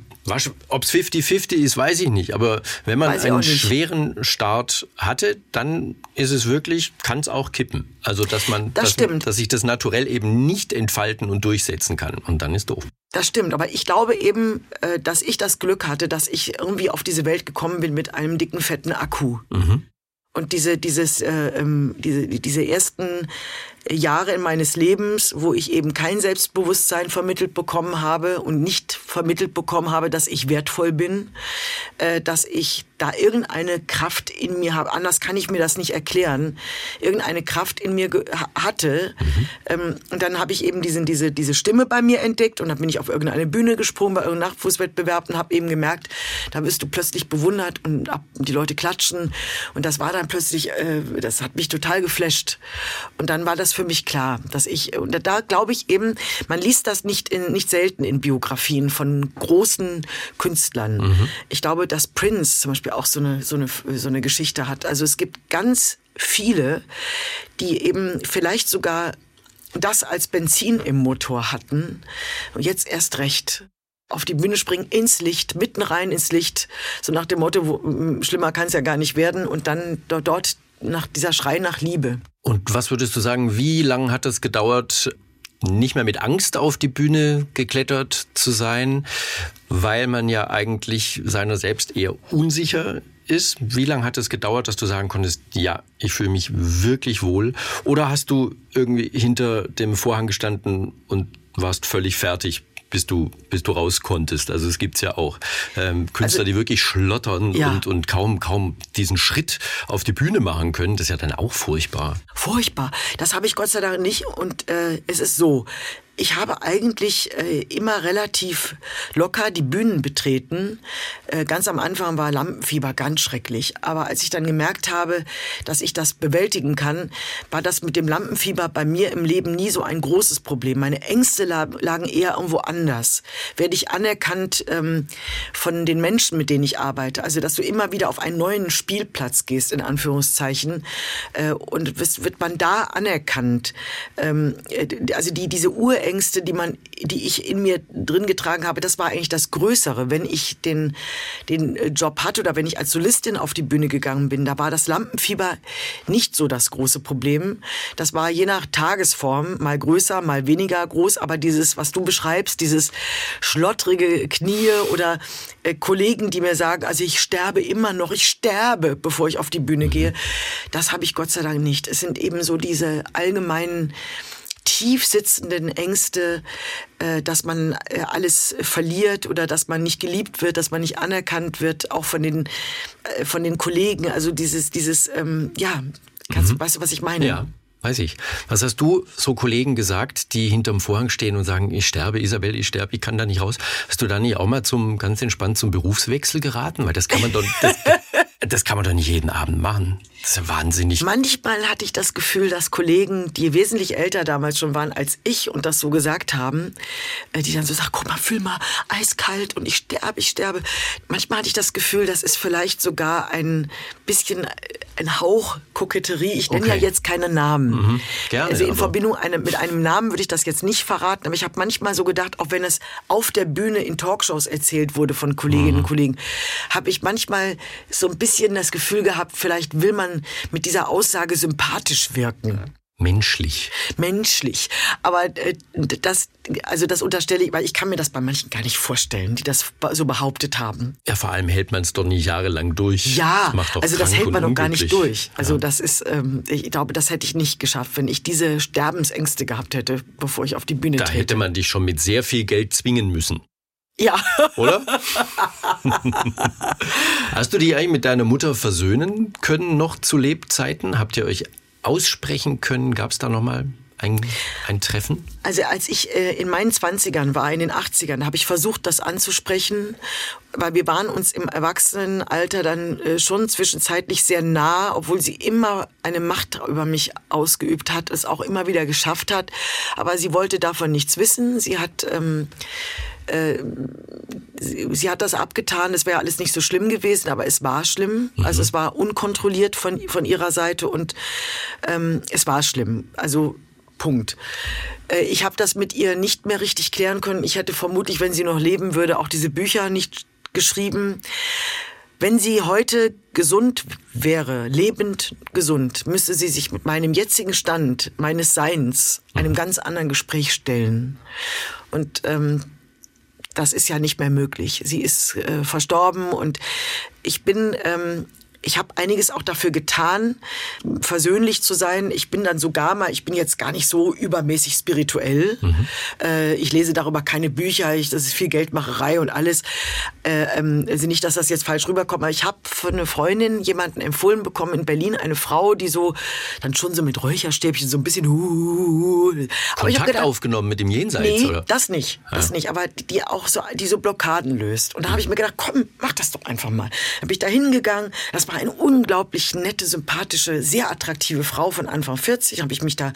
ob es 50-50 ist, weiß ich nicht. Aber wenn man einen schweren Start hatte, dann ist es wirklich, kann es auch kippen. Also dass man, das dass, dass sich das naturell eben nicht entfalten und durchsetzen kann. Und dann ist doof. Das stimmt, aber ich glaube eben, äh, dass ich das Glück hatte, dass ich irgendwie auf diese Welt gekommen bin mit einem dicken, fetten Akku. Mhm. Und diese, dieses, äh, ähm, diese, diese ersten Jahre in meines Lebens, wo ich eben kein Selbstbewusstsein vermittelt bekommen habe und nicht vermittelt bekommen habe, dass ich wertvoll bin, äh, dass ich da irgendeine Kraft in mir habe. Anders kann ich mir das nicht erklären. Irgendeine Kraft in mir hatte. Mhm. Ähm, und dann habe ich eben diesen, diese, diese Stimme bei mir entdeckt und dann bin ich auf irgendeine Bühne gesprungen bei irgendeinem Nachtfußwettbewerb und habe eben gemerkt, da wirst du plötzlich bewundert und die Leute klatschen. Und das war dann plötzlich, äh, das hat mich total geflasht. Und dann war das für mich klar, dass ich, und da glaube ich eben, man liest das nicht, in, nicht selten in Biografien von großen Künstlern. Mhm. Ich glaube, dass Prince zum Beispiel auch so eine, so eine, so eine Geschichte hat. Also es gibt ganz viele, die eben vielleicht sogar das als Benzin im Motor hatten und jetzt erst recht auf die Bühne springen, ins Licht, mitten rein ins Licht, so nach dem Motto, wo, schlimmer kann es ja gar nicht werden und dann dort nach dieser Schrei nach Liebe. Und was würdest du sagen, wie lange hat es gedauert, nicht mehr mit Angst auf die Bühne geklettert zu sein, weil man ja eigentlich seiner selbst eher unsicher ist. Wie lange hat es gedauert, dass du sagen konntest, ja, ich fühle mich wirklich wohl? Oder hast du irgendwie hinter dem Vorhang gestanden und warst völlig fertig bis du, bis du raus konntest. Also es gibt's ja auch ähm, Künstler, also, die wirklich schlottern ja. und, und kaum, kaum diesen Schritt auf die Bühne machen können. Das ist ja dann auch furchtbar. Furchtbar. Das habe ich Gott sei Dank nicht. Und äh, es ist so, ich habe eigentlich äh, immer relativ locker die Bühnen betreten. Äh, ganz am Anfang war Lampenfieber ganz schrecklich. Aber als ich dann gemerkt habe, dass ich das bewältigen kann, war das mit dem Lampenfieber bei mir im Leben nie so ein großes Problem. Meine Ängste lagen eher irgendwo anders. Werde ich anerkannt ähm, von den Menschen, mit denen ich arbeite. Also, dass du immer wieder auf einen neuen Spielplatz gehst, in Anführungszeichen. Äh, und wird man da anerkannt. Ähm, äh, also die, diese Ängste, die man, die ich in mir drin getragen habe, das war eigentlich das Größere. Wenn ich den, den äh, Job hatte oder wenn ich als Solistin auf die Bühne gegangen bin, da war das Lampenfieber nicht so das große Problem. Das war je nach Tagesform mal größer, mal weniger groß, aber dieses, was du beschreibst, dieses schlottrige Knie oder äh, Kollegen, die mir sagen, also ich sterbe immer noch, ich sterbe, bevor ich auf die Bühne gehe, das habe ich Gott sei Dank nicht. Es sind eben so diese allgemeinen tief sitzenden Ängste, äh, dass man äh, alles verliert oder dass man nicht geliebt wird, dass man nicht anerkannt wird, auch von den, äh, von den Kollegen. Also dieses, dieses, ähm, ja, kannst, mhm. weißt du, was ich meine? Ja. Weiß ich. Was hast du so Kollegen gesagt, die hinterm Vorhang stehen und sagen, ich sterbe, Isabel, ich sterbe, ich kann da nicht raus? Hast du da nicht auch mal zum ganz entspannt zum Berufswechsel geraten? Weil das kann man doch, das, das kann man doch nicht jeden Abend machen. Das ist ja wahnsinnig. Manchmal hatte ich das Gefühl, dass Kollegen, die wesentlich älter damals schon waren als ich und das so gesagt haben, äh, die dann so sagen, guck mal, fühl mal, eiskalt und ich sterbe, ich sterbe. Manchmal hatte ich das Gefühl, das ist vielleicht sogar ein bisschen ein Hauch Koketterie. Ich nenne okay. ja jetzt keine Namen. Mhm. Gerne, also in Verbindung eine, mit einem Namen würde ich das jetzt nicht verraten, aber ich habe manchmal so gedacht, auch wenn es auf der Bühne in Talkshows erzählt wurde von Kolleginnen mhm. und Kollegen, habe ich manchmal so ein bisschen das Gefühl gehabt, vielleicht will man man mit dieser Aussage sympathisch wirken. Menschlich. Menschlich. Aber äh, das, also das unterstelle ich, weil ich kann mir das bei manchen gar nicht vorstellen, die das so behauptet haben. Ja, vor allem hält man es doch nicht jahrelang durch. Ja, das also das hält man doch gar nicht durch. Also ja. das ist, ähm, ich glaube, das hätte ich nicht geschafft, wenn ich diese Sterbensängste gehabt hätte, bevor ich auf die Bühne da. Da hätte man dich schon mit sehr viel Geld zwingen müssen. Ja. Oder? Hast du dich eigentlich mit deiner Mutter versöhnen können noch zu Lebzeiten? Habt ihr euch aussprechen können? Gab es da noch mal ein, ein Treffen? Also als ich äh, in meinen Zwanzigern war, in den 80ern, habe ich versucht, das anzusprechen, weil wir waren uns im Erwachsenenalter dann äh, schon zwischenzeitlich sehr nah, obwohl sie immer eine Macht über mich ausgeübt hat, es auch immer wieder geschafft hat. Aber sie wollte davon nichts wissen. Sie hat... Ähm, äh, sie, sie, hat das abgetan, es wäre alles nicht so schlimm gewesen, aber es war schlimm. Mhm. Also es war unkontrolliert von, von ihrer Seite und ähm, es war schlimm. Also Punkt. Äh, ich habe das mit ihr nicht mehr richtig klären können. Ich hätte vermutlich, wenn sie noch leben würde, auch diese Bücher nicht geschrieben. Wenn sie heute gesund wäre, lebend gesund, müsste sie sich mit meinem jetzigen Stand meines Seins einem mhm. ganz anderen Gespräch stellen. Und ähm, das ist ja nicht mehr möglich. Sie ist äh, verstorben und ich bin ähm, ich habe einiges auch dafür getan, versöhnlich zu sein. Ich bin dann sogar mal, ich bin jetzt gar nicht so übermäßig spirituell. Mhm. Äh, ich lese darüber keine Bücher, ich, das ist viel Geldmacherei und alles. Äh, ähm, also nicht, dass das jetzt falsch rüberkommt, aber ich habe von einer Freundin jemanden empfohlen bekommen in Berlin, eine Frau, die so dann schon so mit Räucherstäbchen so ein bisschen uh, aber Kontakt gedacht, aufgenommen mit dem Jenseits, nee, oder? das nicht, das ja. nicht, aber die auch so, die so Blockaden löst. Und da habe ich mir gedacht, komm, mach das doch einfach mal. Dann bin ich da hingegangen, das war eine unglaublich nette, sympathische, sehr attraktive Frau von Anfang 40, habe ich mich da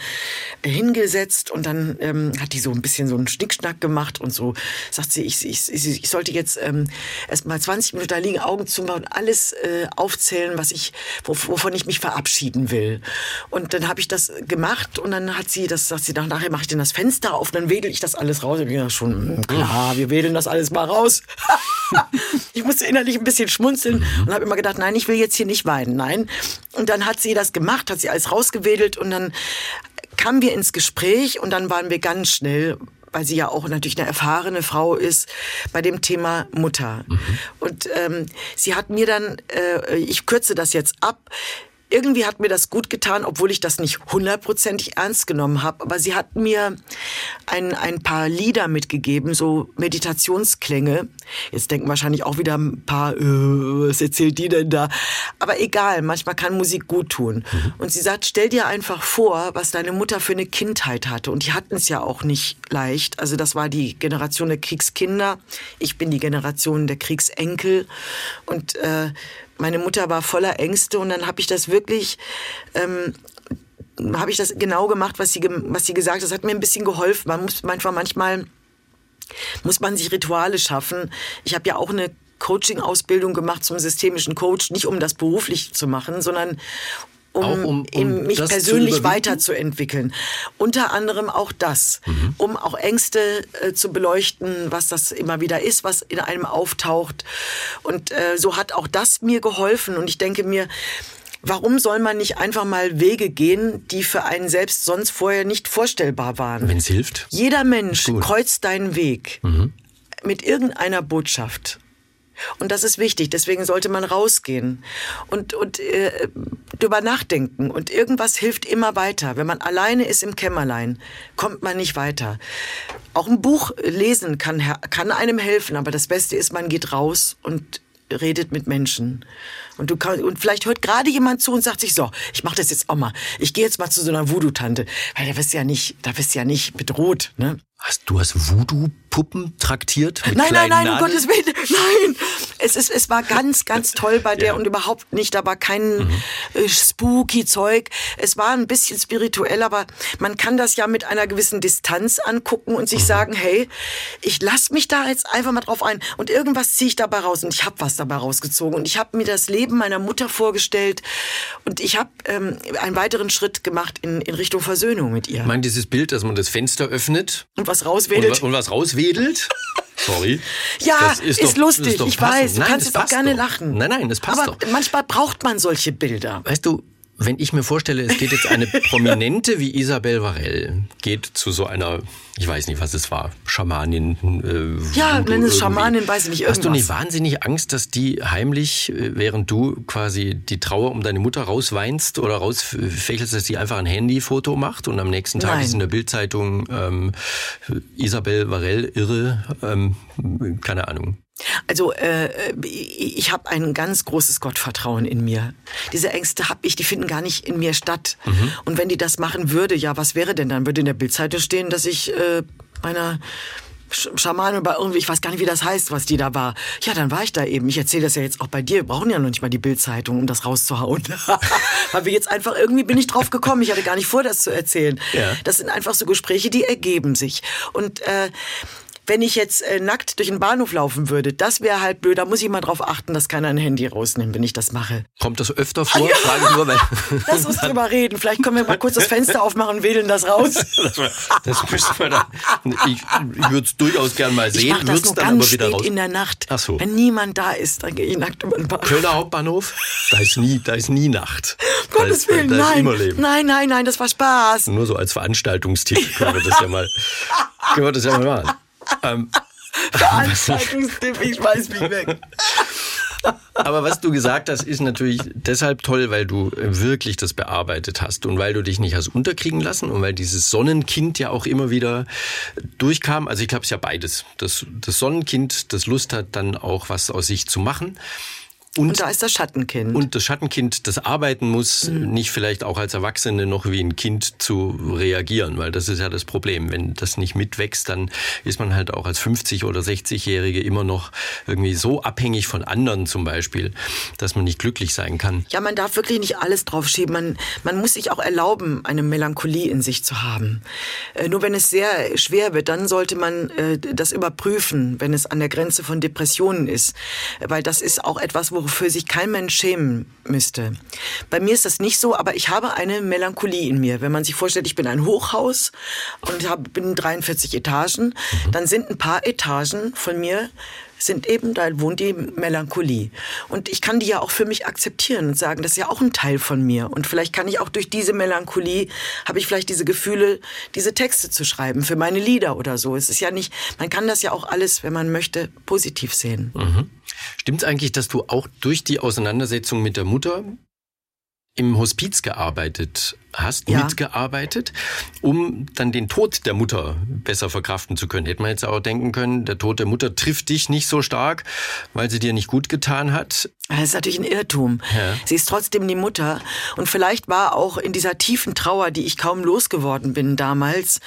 äh, hingesetzt und dann ähm, hat die so ein bisschen so einen Schnickschnack gemacht und so sagt sie, ich, ich, ich sollte jetzt ähm, erst mal 20 Minuten da liegen, Augen zu machen und alles äh, aufzählen, was ich, wovon ich mich verabschieden will. Und dann habe ich das gemacht und dann hat sie, das sagt sie, nachher mache ich dann das Fenster auf, dann wedel ich das alles raus. Und ich dachte schon, klar, wir wedeln das alles mal raus. ich musste innerlich ein bisschen schmunzeln und habe immer gedacht, nein, ich will jetzt hier nicht weinen, nein. Und dann hat sie das gemacht, hat sie alles rausgewedelt und dann kamen wir ins Gespräch und dann waren wir ganz schnell weil sie ja auch natürlich eine erfahrene Frau ist, bei dem Thema Mutter. Mhm. Und ähm, sie hat mir dann, äh, ich kürze das jetzt ab, irgendwie hat mir das gut getan, obwohl ich das nicht hundertprozentig ernst genommen habe. Aber sie hat mir ein, ein paar Lieder mitgegeben, so Meditationsklänge. Jetzt denken wahrscheinlich auch wieder ein paar, äh, was erzählt die denn da? Aber egal, manchmal kann Musik gut tun. Mhm. Und sie sagt, stell dir einfach vor, was deine Mutter für eine Kindheit hatte. Und die hatten es ja auch nicht leicht. Also das war die Generation der Kriegskinder. Ich bin die Generation der Kriegsenkel. Und äh, meine Mutter war voller Ängste und dann habe ich das wirklich ähm, habe ich das genau gemacht, was sie was sie gesagt hat. Das hat mir ein bisschen geholfen. Man muss manchmal manchmal muss man sich Rituale schaffen. Ich habe ja auch eine Coaching-Ausbildung gemacht zum systemischen Coach, nicht um das beruflich zu machen, sondern um, um, um mich persönlich weiterzuentwickeln. Unter anderem auch das, mhm. um auch Ängste äh, zu beleuchten, was das immer wieder ist, was in einem auftaucht. Und äh, so hat auch das mir geholfen. Und ich denke mir, Warum soll man nicht einfach mal Wege gehen, die für einen selbst sonst vorher nicht vorstellbar waren? Wenn es hilft. Jeder Mensch kreuzt deinen Weg mhm. mit irgendeiner Botschaft. Und das ist wichtig. Deswegen sollte man rausgehen und, und äh, drüber nachdenken. Und irgendwas hilft immer weiter. Wenn man alleine ist im Kämmerlein, kommt man nicht weiter. Auch ein Buch lesen kann, kann einem helfen, aber das Beste ist, man geht raus und redet mit Menschen. Und du kann, und vielleicht hört gerade jemand zu und sagt sich so, ich mache das jetzt auch mal. Ich gehe jetzt mal zu so einer Voodoo-Tante, weil da bist ja nicht, da bist ja nicht bedroht, ne? Hast du hast Voodoo-Puppen traktiert? Nein, nein, nein, um Gottes Willen, nein. Es, ist, es war ganz, ganz toll bei der ja. und überhaupt nicht, da war kein mhm. äh, spooky Zeug. Es war ein bisschen spirituell, aber man kann das ja mit einer gewissen Distanz angucken und sich mhm. sagen, hey, ich lass mich da jetzt einfach mal drauf ein und irgendwas ziehe ich dabei raus und ich habe was dabei rausgezogen und ich habe mir das Leben meiner Mutter vorgestellt und ich habe ähm, einen weiteren Schritt gemacht in, in Richtung Versöhnung mit ihr. Ich meine, dieses Bild, dass man das Fenster öffnet und was was rauswedelt. Und, und was rauswedelt? Sorry. Ja, ist, ist doch, lustig, ist ich weiß. Du nein, kannst jetzt auch gerne doch. lachen. Nein, nein, das passt Aber doch. manchmal braucht man solche Bilder. Weißt du, wenn ich mir vorstelle, es geht jetzt eine Prominente wie Isabel Varell, geht zu so einer, ich weiß nicht, was es war, Schamanin. Äh, ja, nenn es Schamanin, weiß ich nicht, irgendwas. Hast du nicht wahnsinnig Angst, dass die heimlich, äh, während du quasi die Trauer um deine Mutter rausweinst oder rausfächelst, dass die einfach ein Handyfoto macht und am nächsten Tag Nein. ist in der Bildzeitung ähm, Isabel Varell irre, ähm, keine Ahnung. Also äh, ich habe ein ganz großes Gottvertrauen in mir. Diese Ängste habe ich, die finden gar nicht in mir statt. Mhm. Und wenn die das machen würde, ja, was wäre denn dann? Würde in der Bildzeitung stehen, dass ich äh, meiner Schamane bei irgendwie, ich weiß gar nicht, wie das heißt, was die da war. Ja, dann war ich da eben. Ich erzähle das ja jetzt auch bei dir. Wir brauchen ja noch nicht mal die Bildzeitung, um das rauszuhauen. Weil wir jetzt einfach, irgendwie bin ich drauf gekommen. Ich hatte gar nicht vor, das zu erzählen. Ja. Das sind einfach so Gespräche, die ergeben sich. Und äh, wenn ich jetzt äh, nackt durch den Bahnhof laufen würde, das wäre halt blöd. Da muss ich mal drauf achten, dass keiner ein Handy rausnimmt, wenn ich das mache. Kommt das öfter vor? Ja. Frage nur, weil Lass uns drüber reden. Vielleicht können wir mal kurz das Fenster aufmachen und wedeln das raus. das müssen wir dann. Ich, ich würde es durchaus gern mal sehen. Ich das nur dann ganz aber wieder raus. in der Nacht. Ach so. Wenn niemand da ist, dann gehe ich nackt über den Bahnhof. Kölner Hauptbahnhof? Da ist nie, da ist nie Nacht. Gottes Willen, da nein. Nein, nein, nein, das war Spaß. Nur so als Veranstaltungstipp können wir das ja mal, können wir das ja mal machen. Ähm, Veranstaltungstipp, ich weiß mich weg. Aber was du gesagt hast, ist natürlich deshalb toll, weil du wirklich das bearbeitet hast und weil du dich nicht hast unterkriegen lassen und weil dieses Sonnenkind ja auch immer wieder durchkam. Also ich glaube, es ist ja beides. Das, das Sonnenkind, das Lust hat, dann auch was aus sich zu machen und, und, da ist das Schattenkind. Und das Schattenkind, das arbeiten muss, mhm. nicht vielleicht auch als Erwachsene noch wie ein Kind zu reagieren, weil das ist ja das Problem. Wenn das nicht mitwächst, dann ist man halt auch als 50- oder 60-Jährige immer noch irgendwie so abhängig von anderen zum Beispiel, dass man nicht glücklich sein kann. Ja, man darf wirklich nicht alles draufschieben. Man, man muss sich auch erlauben, eine Melancholie in sich zu haben. Äh, nur wenn es sehr schwer wird, dann sollte man äh, das überprüfen, wenn es an der Grenze von Depressionen ist. Weil das ist auch etwas, wo wofür sich kein Mensch schämen müsste. Bei mir ist das nicht so, aber ich habe eine Melancholie in mir. Wenn man sich vorstellt, ich bin ein Hochhaus und hab, bin 43 Etagen, mhm. dann sind ein paar Etagen von mir sind eben, da wohnt die Melancholie. Und ich kann die ja auch für mich akzeptieren und sagen, das ist ja auch ein Teil von mir. Und vielleicht kann ich auch durch diese Melancholie, habe ich vielleicht diese Gefühle, diese Texte zu schreiben für meine Lieder oder so. Es ist ja nicht, man kann das ja auch alles, wenn man möchte, positiv sehen. Mhm. Stimmt es eigentlich, dass du auch durch die Auseinandersetzung mit der Mutter im Hospiz gearbeitet hast, ja. mitgearbeitet, um dann den Tod der Mutter besser verkraften zu können. Hätte man jetzt auch denken können, der Tod der Mutter trifft dich nicht so stark, weil sie dir nicht gut getan hat. Das ist natürlich ein Irrtum. Ja. Sie ist trotzdem die Mutter. Und vielleicht war auch in dieser tiefen Trauer, die ich kaum losgeworden bin damals,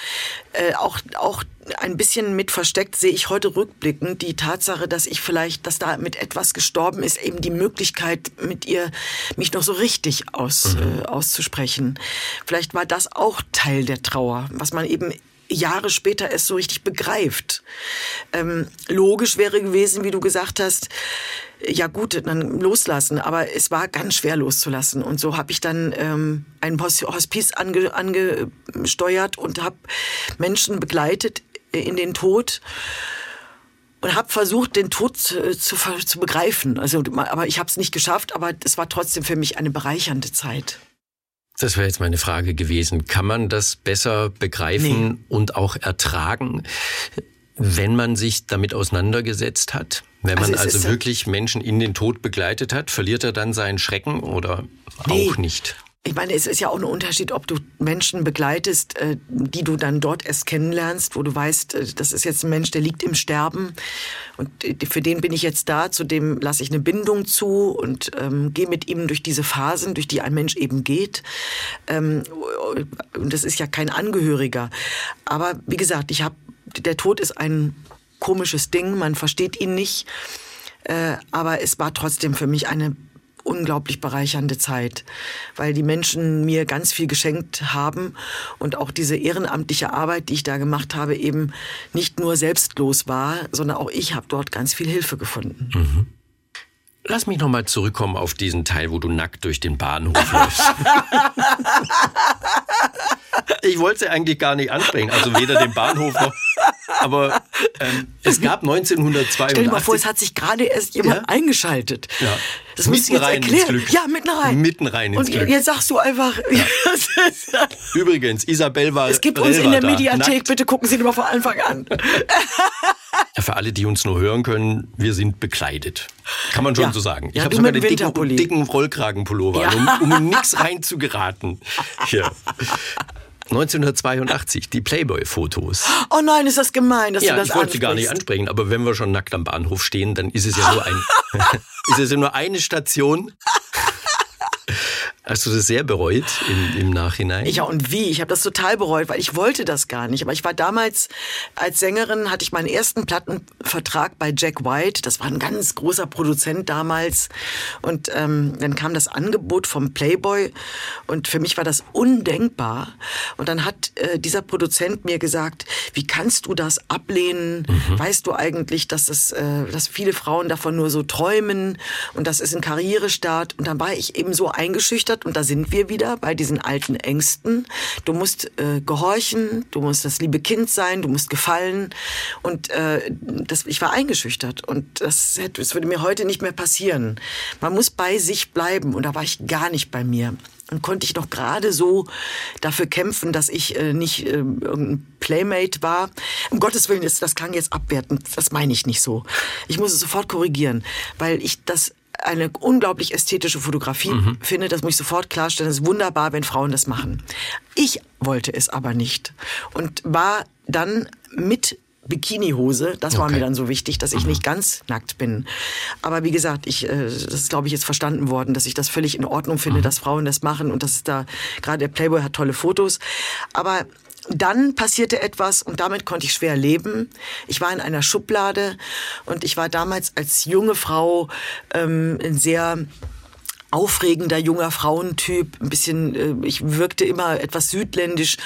äh, auch, auch ein bisschen mit versteckt sehe ich heute rückblickend die Tatsache, dass ich vielleicht, dass da mit etwas gestorben ist, eben die Möglichkeit, mit ihr mich noch so richtig aus, mhm. äh, auszusprechen. Vielleicht war das auch Teil der Trauer, was man eben Jahre später erst so richtig begreift. Ähm, logisch wäre gewesen, wie du gesagt hast, ja gut, dann loslassen, aber es war ganz schwer loszulassen. Und so habe ich dann ähm, ein Hospiz ange, angesteuert und habe Menschen begleitet in den Tod und habe versucht, den Tod zu, zu, zu begreifen. Also, aber ich habe es nicht geschafft, aber es war trotzdem für mich eine bereichernde Zeit. Das wäre jetzt meine Frage gewesen. Kann man das besser begreifen nee. und auch ertragen, wenn man sich damit auseinandergesetzt hat? Wenn man also, also wirklich Menschen in den Tod begleitet hat, verliert er dann seinen Schrecken oder nee. auch nicht? Ich meine, es ist ja auch ein Unterschied, ob du Menschen begleitest, äh, die du dann dort erst kennenlernst, wo du weißt, äh, das ist jetzt ein Mensch, der liegt im Sterben und äh, für den bin ich jetzt da, zu dem lasse ich eine Bindung zu und ähm, gehe mit ihm durch diese Phasen, durch die ein Mensch eben geht. Ähm, und das ist ja kein Angehöriger. Aber wie gesagt, ich habe, der Tod ist ein komisches Ding, man versteht ihn nicht. Äh, aber es war trotzdem für mich eine unglaublich bereichernde Zeit, weil die Menschen mir ganz viel geschenkt haben und auch diese ehrenamtliche Arbeit, die ich da gemacht habe, eben nicht nur selbstlos war, sondern auch ich habe dort ganz viel Hilfe gefunden. Mhm. Lass mich noch mal zurückkommen auf diesen Teil, wo du nackt durch den Bahnhof läufst. ich wollte sie eigentlich gar nicht ansprechen, also weder den Bahnhof noch aber ähm, es gab 1982. Stell dir mal vor, es hat sich gerade erst jemand ja? eingeschaltet. Ja. Das musst du jetzt erklären. Ja, mitten rein. Mitten rein ins Und Glück. jetzt sagst du einfach. Ja. Übrigens, Isabel war. Es gibt uns in der Mediathek. Bitte gucken Sie mal von Anfang an. Für alle, die uns nur hören können, wir sind bekleidet. Kann man schon ja. so sagen. Ich ja, habe sogar den dicken, dicken Rollkragenpullover, ja. um, um in nichts reinzugeraten. Ja. 1982, die Playboy-Fotos. Oh nein, ist das gemein, dass ja, du das ich wollte sie gar nicht ansprechen, aber wenn wir schon nackt am Bahnhof stehen, dann ist es ja nur ein, ist es ja nur eine Station. Hast du das sehr bereut im, im Nachhinein? Ja, und wie? Ich habe das total bereut, weil ich wollte das gar nicht. Aber ich war damals als Sängerin, hatte ich meinen ersten Plattenvertrag bei Jack White. Das war ein ganz großer Produzent damals. Und ähm, dann kam das Angebot vom Playboy. Und für mich war das undenkbar. Und dann hat äh, dieser Produzent mir gesagt, wie kannst du das ablehnen? Mhm. Weißt du eigentlich, dass, es, äh, dass viele Frauen davon nur so träumen? Und das ist ein Karrierestart. Und dann war ich eben so eingeschüchtert wird. Und da sind wir wieder bei diesen alten Ängsten. Du musst äh, gehorchen, du musst das liebe Kind sein, du musst gefallen. Und äh, das, ich war eingeschüchtert. Und das, hätte, das würde mir heute nicht mehr passieren. Man muss bei sich bleiben. Und da war ich gar nicht bei mir. Und konnte ich noch gerade so dafür kämpfen, dass ich äh, nicht äh, irgendein Playmate war. Um Gottes Willen, das, das klang jetzt abwertend. Das meine ich nicht so. Ich muss es sofort korrigieren, weil ich das eine unglaublich ästhetische Fotografie finde. Das muss ich sofort klarstellen. Es ist wunderbar, wenn Frauen das machen. Ich wollte es aber nicht und war dann mit Bikinihose. Das war Okay. mir dann so wichtig, dass ich nicht ganz nackt bin. Aber wie gesagt, ich, äh, das ist, glaube ich, jetzt verstanden worden, dass ich das völlig in Ordnung finde, dass Frauen das machen und dass da, gerade der Playboy hat tolle Fotos. Aber dann passierte etwas und damit konnte ich schwer leben. Ich war in einer Schublade und ich war damals als junge Frau ähm, ein sehr aufregender junger Frauentyp, ein bisschen, äh, ich wirkte immer etwas südländisch.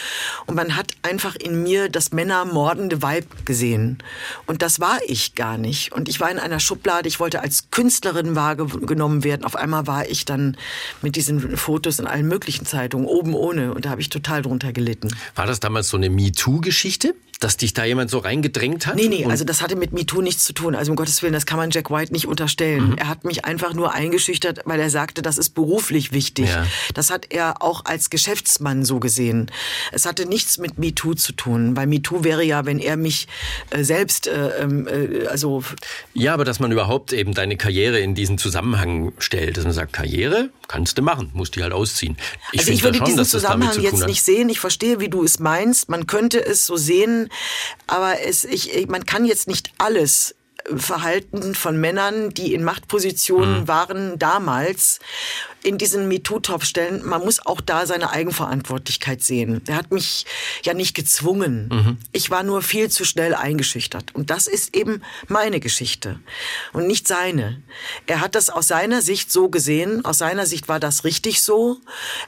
Und man hat einfach in mir das männermordende Weib gesehen. Und das war ich gar nicht. Und ich war in einer Schublade, ich wollte als Künstlerin wahrgenommen werden, auf einmal war ich dann mit diesen Fotos in allen möglichen Zeitungen, oben ohne. Und da habe ich total drunter gelitten. War das damals so eine MeToo-Geschichte, dass dich da jemand so reingedrängt hat? Nee, nee, also das hatte mit MeToo nichts zu tun. Also um Gottes Willen, das kann man Jack White nicht unterstellen. Mhm. Er hat mich einfach nur eingeschüchtert, weil er sagte, das ist beruflich wichtig. Ja. Das hat er auch als Geschäftsmann so gesehen. Es hatte nichts mit MeToo zu tun, weil MeToo wäre ja, wenn er mich äh, selbst, äh, ähm, äh, also Ja, aber dass man überhaupt eben deine Karriere in diesen Zusammenhang stellt, dass man sagt, Karriere kannst du machen, musst die halt ausziehen. also find ich würde schon, diesen Zusammenhang zu jetzt hat. nicht sehen. Ich verstehe, wie du es meinst. Man könnte es so sehen, aber es, ich, ich- man kann jetzt nicht alles Verhalten von Männern, die in Machtpositionen Mhm. waren damals, in diesen MeToo-Topf stellen. Man muss auch da seine Eigenverantwortlichkeit sehen. Er hat mich ja nicht gezwungen. Mhm. Ich war nur viel zu schnell eingeschüchtert. Und das ist eben meine Geschichte und nicht seine. Er hat das aus seiner Sicht so gesehen. Aus seiner Sicht war das richtig so.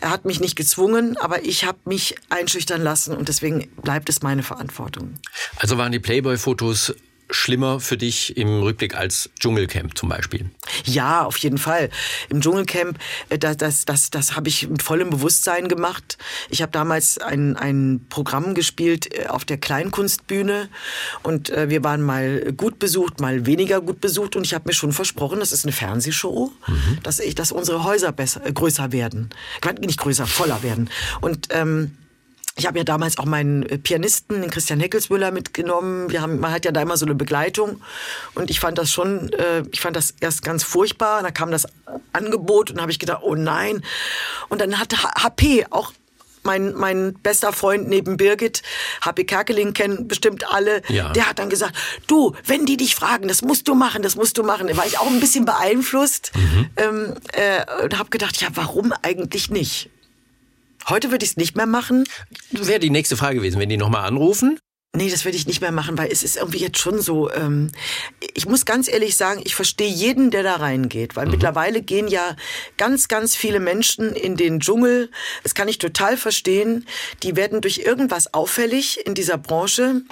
Er hat mich nicht gezwungen, aber ich habe mich einschüchtern lassen und deswegen bleibt es meine Verantwortung. Also waren die Playboy-Fotos schlimmer für dich im Rückblick als Dschungelcamp zum Beispiel? Ja, auf jeden Fall. Im Dschungelcamp, äh, das, das, das, das habe ich mit vollem Bewusstsein gemacht. Ich habe damals ein, ein Programm gespielt äh, auf der Kleinkunstbühne und äh, wir waren mal gut besucht, mal weniger gut besucht und ich habe mir schon versprochen, das ist eine Fernsehshow, dass ich, dass unsere Häuser besser, größer werden, nicht größer, voller werden und ähm, ich habe ja damals auch meinen äh, Pianisten, den Christian Heckelsmüller, mitgenommen. Wir haben, man hat ja da immer so eine Begleitung. Und ich fand das schon, äh, ich fand das erst ganz furchtbar. Da kam das Angebot und habe ich gedacht, oh nein. Und dann hatte H- HP auch mein, mein bester Freund neben Birgit, HP Kerkeling kennen bestimmt alle, Ja. der hat dann gesagt, du, wenn die dich fragen, das musst du machen, das musst du machen. Da war ich auch ein bisschen beeinflusst ähm, äh, und habe gedacht, ja, warum eigentlich nicht? Heute würde ich es nicht mehr machen. Wäre die nächste Frage gewesen, wenn die nochmal anrufen. Nee, das würde ich nicht mehr machen, weil es ist irgendwie jetzt schon so. Ähm, ich muss ganz ehrlich sagen, ich verstehe jeden, der da reingeht, weil mittlerweile gehen ja ganz, ganz viele Menschen in den Dschungel. Das kann ich total verstehen. Die werden durch irgendwas auffällig in dieser Branche,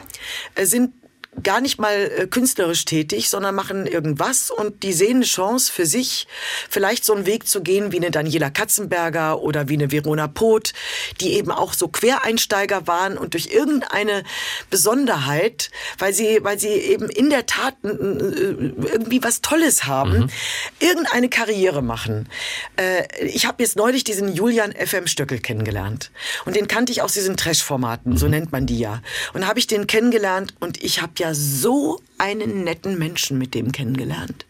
äh, sind gar nicht mal äh, künstlerisch tätig, sondern machen irgendwas und die sehen eine Chance für sich, vielleicht so einen Weg zu gehen wie eine Daniela Katzenberger oder wie eine Verona Poth, die eben auch so Quereinsteiger waren und durch irgendeine Besonderheit, weil sie, weil sie eben in der Tat äh, irgendwie was Tolles haben, irgendeine Karriere machen. Äh, ich habe jetzt neulich diesen Julian FM Stöckel kennengelernt und den kannte ich aus diesen Trash-Formaten, so nennt man die ja. Und habe ich den kennengelernt und ich habe ja so einen netten Menschen mit dem kennengelernt.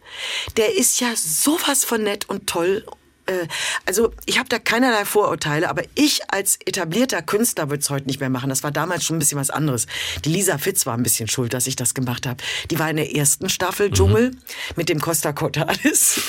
Der ist ja sowas von nett und toll. Äh, Also ich habe da keinerlei Vorurteile, aber ich als etablierter Künstler würde es heute nicht mehr machen. Das war damals schon ein bisschen was anderes. Die Lisa Fitz war ein bisschen schuld, dass ich das gemacht habe. Die war in der ersten Staffel Dschungel mit dem Costa Cordalis.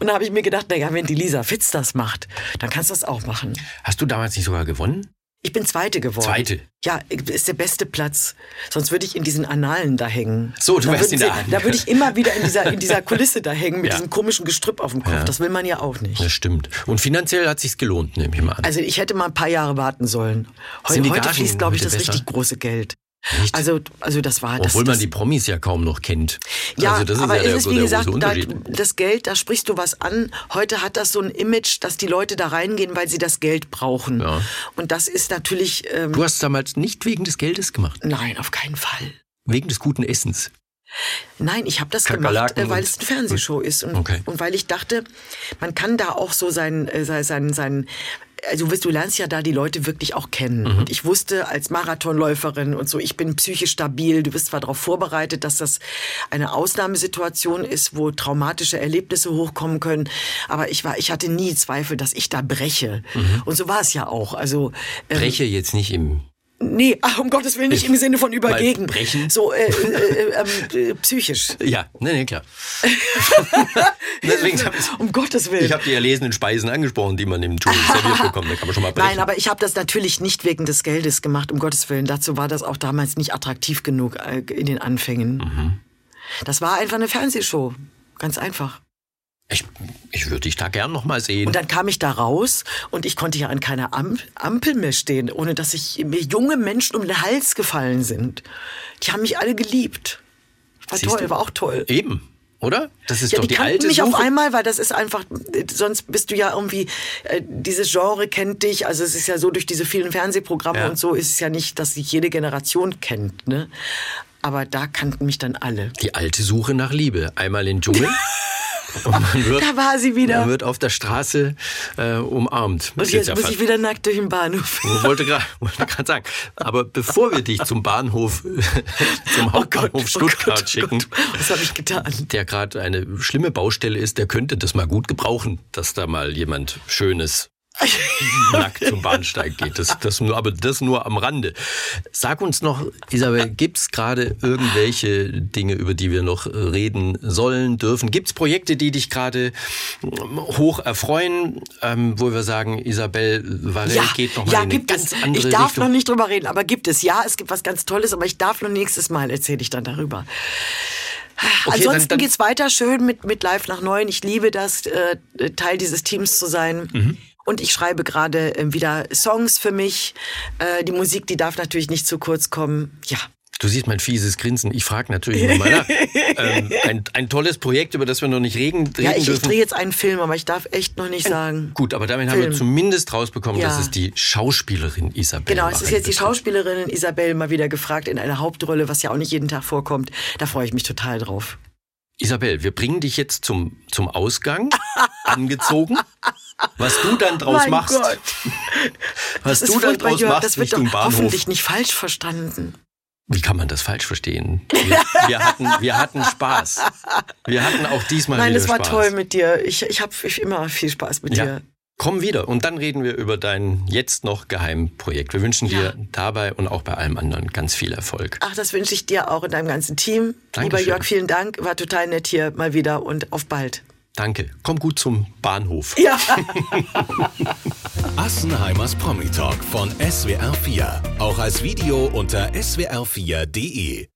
Und da habe ich mir gedacht, naja, wenn die Lisa Fitz das macht, dann kannst du das auch machen. Hast du damals nicht sogar gewonnen? Ich bin Zweite geworden. Zweite? Ja, ist der beste Platz. Sonst würde ich in diesen Annalen da hängen. So, du da wärst in der. Da würde ich immer wieder in dieser, in dieser Kulisse da hängen mit Ja. diesem komischen Gestrüpp auf dem Kopf. Ja. Das will man ja auch nicht. Das stimmt. Und finanziell hat sich's gelohnt, nehme ich mal an. Also ich hätte mal ein paar Jahre warten sollen. Heu, heute Gagen fließt, glaube ich, das besser? richtig große Geld. Echt? Also, also das war das. Obwohl man das, die Promis ja kaum noch kennt. ja, also das ist aber ja der, es ist wie gesagt, da, das Geld, da sprichst du was an. Heute hat das so ein Image, dass die Leute da reingehen, weil sie das Geld brauchen. Ja. Und das ist natürlich, ähm, Du hast es damals nicht wegen des Geldes gemacht, nein, auf keinen Fall. wegen des guten Essens. Nein, ich habe das gemacht, äh, weil es eine Fernsehshow ist und, Okay. und weil ich dachte, man kann da auch so sein, äh, sein, sein, sein also du lernst ja da die Leute wirklich auch kennen. Und ich wusste als Marathonläuferin und so, ich bin psychisch stabil. Du bist zwar darauf vorbereitet, dass das eine Ausnahmesituation ist, wo traumatische Erlebnisse hochkommen können, aber ich war, ich hatte nie Zweifel, dass ich da breche. Und so war es ja auch. Also ähm, Breche jetzt nicht im Nee, ach, um Gottes Willen nicht im Sinne von übergegen. brechen? So äh, äh, äh, ähm, äh, psychisch. Ja, nee, nee, klar. Deswegen ich, Um Gottes Willen. ich habe die erlesenen Speisen angesprochen, die man im Dschungel serviert bekommt. Da kann man schon mal brechen. Nein, aber ich habe das natürlich nicht wegen des Geldes gemacht, um Gottes Willen. Dazu war das auch damals nicht attraktiv genug äh, in den Anfängen. Mhm. Das war einfach eine Fernsehshow. Ganz einfach. Ich ich würde dich da gern noch mal sehen. Und dann kam ich da raus und ich konnte ja an keiner Am Ampel mehr stehen, ohne dass ich, mir junge Menschen um den Hals gefallen sind. Die haben mich alle geliebt. War Siehst toll, du? war auch toll. Eben, oder? Das ist Ja, doch die die kannten alte mich Suche. auf einmal, weil das ist einfach, sonst bist du ja irgendwie, äh, dieses Genre kennt dich, also es ist ja so durch diese vielen Fernsehprogramme Ja. und so ist es ja nicht, dass sich jede Generation kennt, ne? Aber da kannten mich dann alle. Die alte Suche nach Liebe. Einmal in den Dschungel. wird, Da war sie wieder. man wird auf der Straße äh, umarmt. Und jetzt muss ich wieder nackt durch den Bahnhof. Ich wollte gerade sagen. Aber bevor wir dich zum Bahnhof, zum Hauptbahnhof Stuttgart oh Gott, schicken, Oh Gott, was habe ich getan? der gerade eine schlimme Baustelle ist, der könnte das mal gut gebrauchen, dass da mal jemand Schönes nackt zum Bahnsteig geht. Das, das nur, aber das nur am Rande. Sag uns noch, Isabel, gibt's gerade irgendwelche Dinge, über die wir noch reden sollen, dürfen? Gibt's Projekte, die dich gerade hoch erfreuen, ähm, wo wir sagen, Isabel Varell geht noch mal ja, in eine gibt ganz es. andere Ich darf Richtung? noch nicht drüber reden, aber gibt es. Ja, es gibt was ganz Tolles, aber ich darf nur nächstes Mal erzähle ich dann darüber. Okay, Ansonsten dann- dann- geht's weiter schön mit, mit Live nach Neun. Ich liebe das, äh, Teil dieses Teams zu sein. Mhm. Und ich schreibe gerade äh, wieder Songs für mich. Äh, die Musik, die darf natürlich nicht zu kurz kommen. Ja. Du siehst mein fieses Grinsen. Ich frage natürlich nochmal nach. ähm, ein, ein tolles Projekt, über das wir noch nicht reden, reden Ja, ich, ich dürfen. drehe jetzt einen Film, aber ich darf echt noch nicht sagen. Gut, aber damit haben wir Film. zumindest rausbekommen, Ja. dass es die Schauspielerin Isabel Genau, es ist jetzt die. Schauspielerin Isabelle mal wieder gefragt in einer Hauptrolle, was ja auch nicht jeden Tag vorkommt. Da freue ich mich total drauf. Isabel, wir bringen dich jetzt zum, zum Ausgang, angezogen. Was du dann draus Mein machst, Gott. was Das du dann draus Jörg. machst Das wird Richtung doch Bahnhof. hoffentlich nicht falsch verstanden. Wie kann man das falsch verstehen? Wir, wir, hatten, wir hatten Spaß. Wir hatten auch diesmal Nein, wieder das war Spaß. toll mit dir. Ich, ich habe immer viel Spaß mit Ja. dir. Komm wieder und dann reden wir über dein jetzt noch Geheimprojekt. Wir wünschen dir Ja. dabei und auch bei allem anderen ganz viel Erfolg. Ach, das wünsche ich dir auch und deinem ganzen Team. Dankeschön. Lieber Jörg, vielen Dank. War total nett hier mal wieder und auf bald. Danke. Komm gut zum Bahnhof. Ja. Assenheimers Promi Talk von SWR4. Auch als Video unter swr4.de.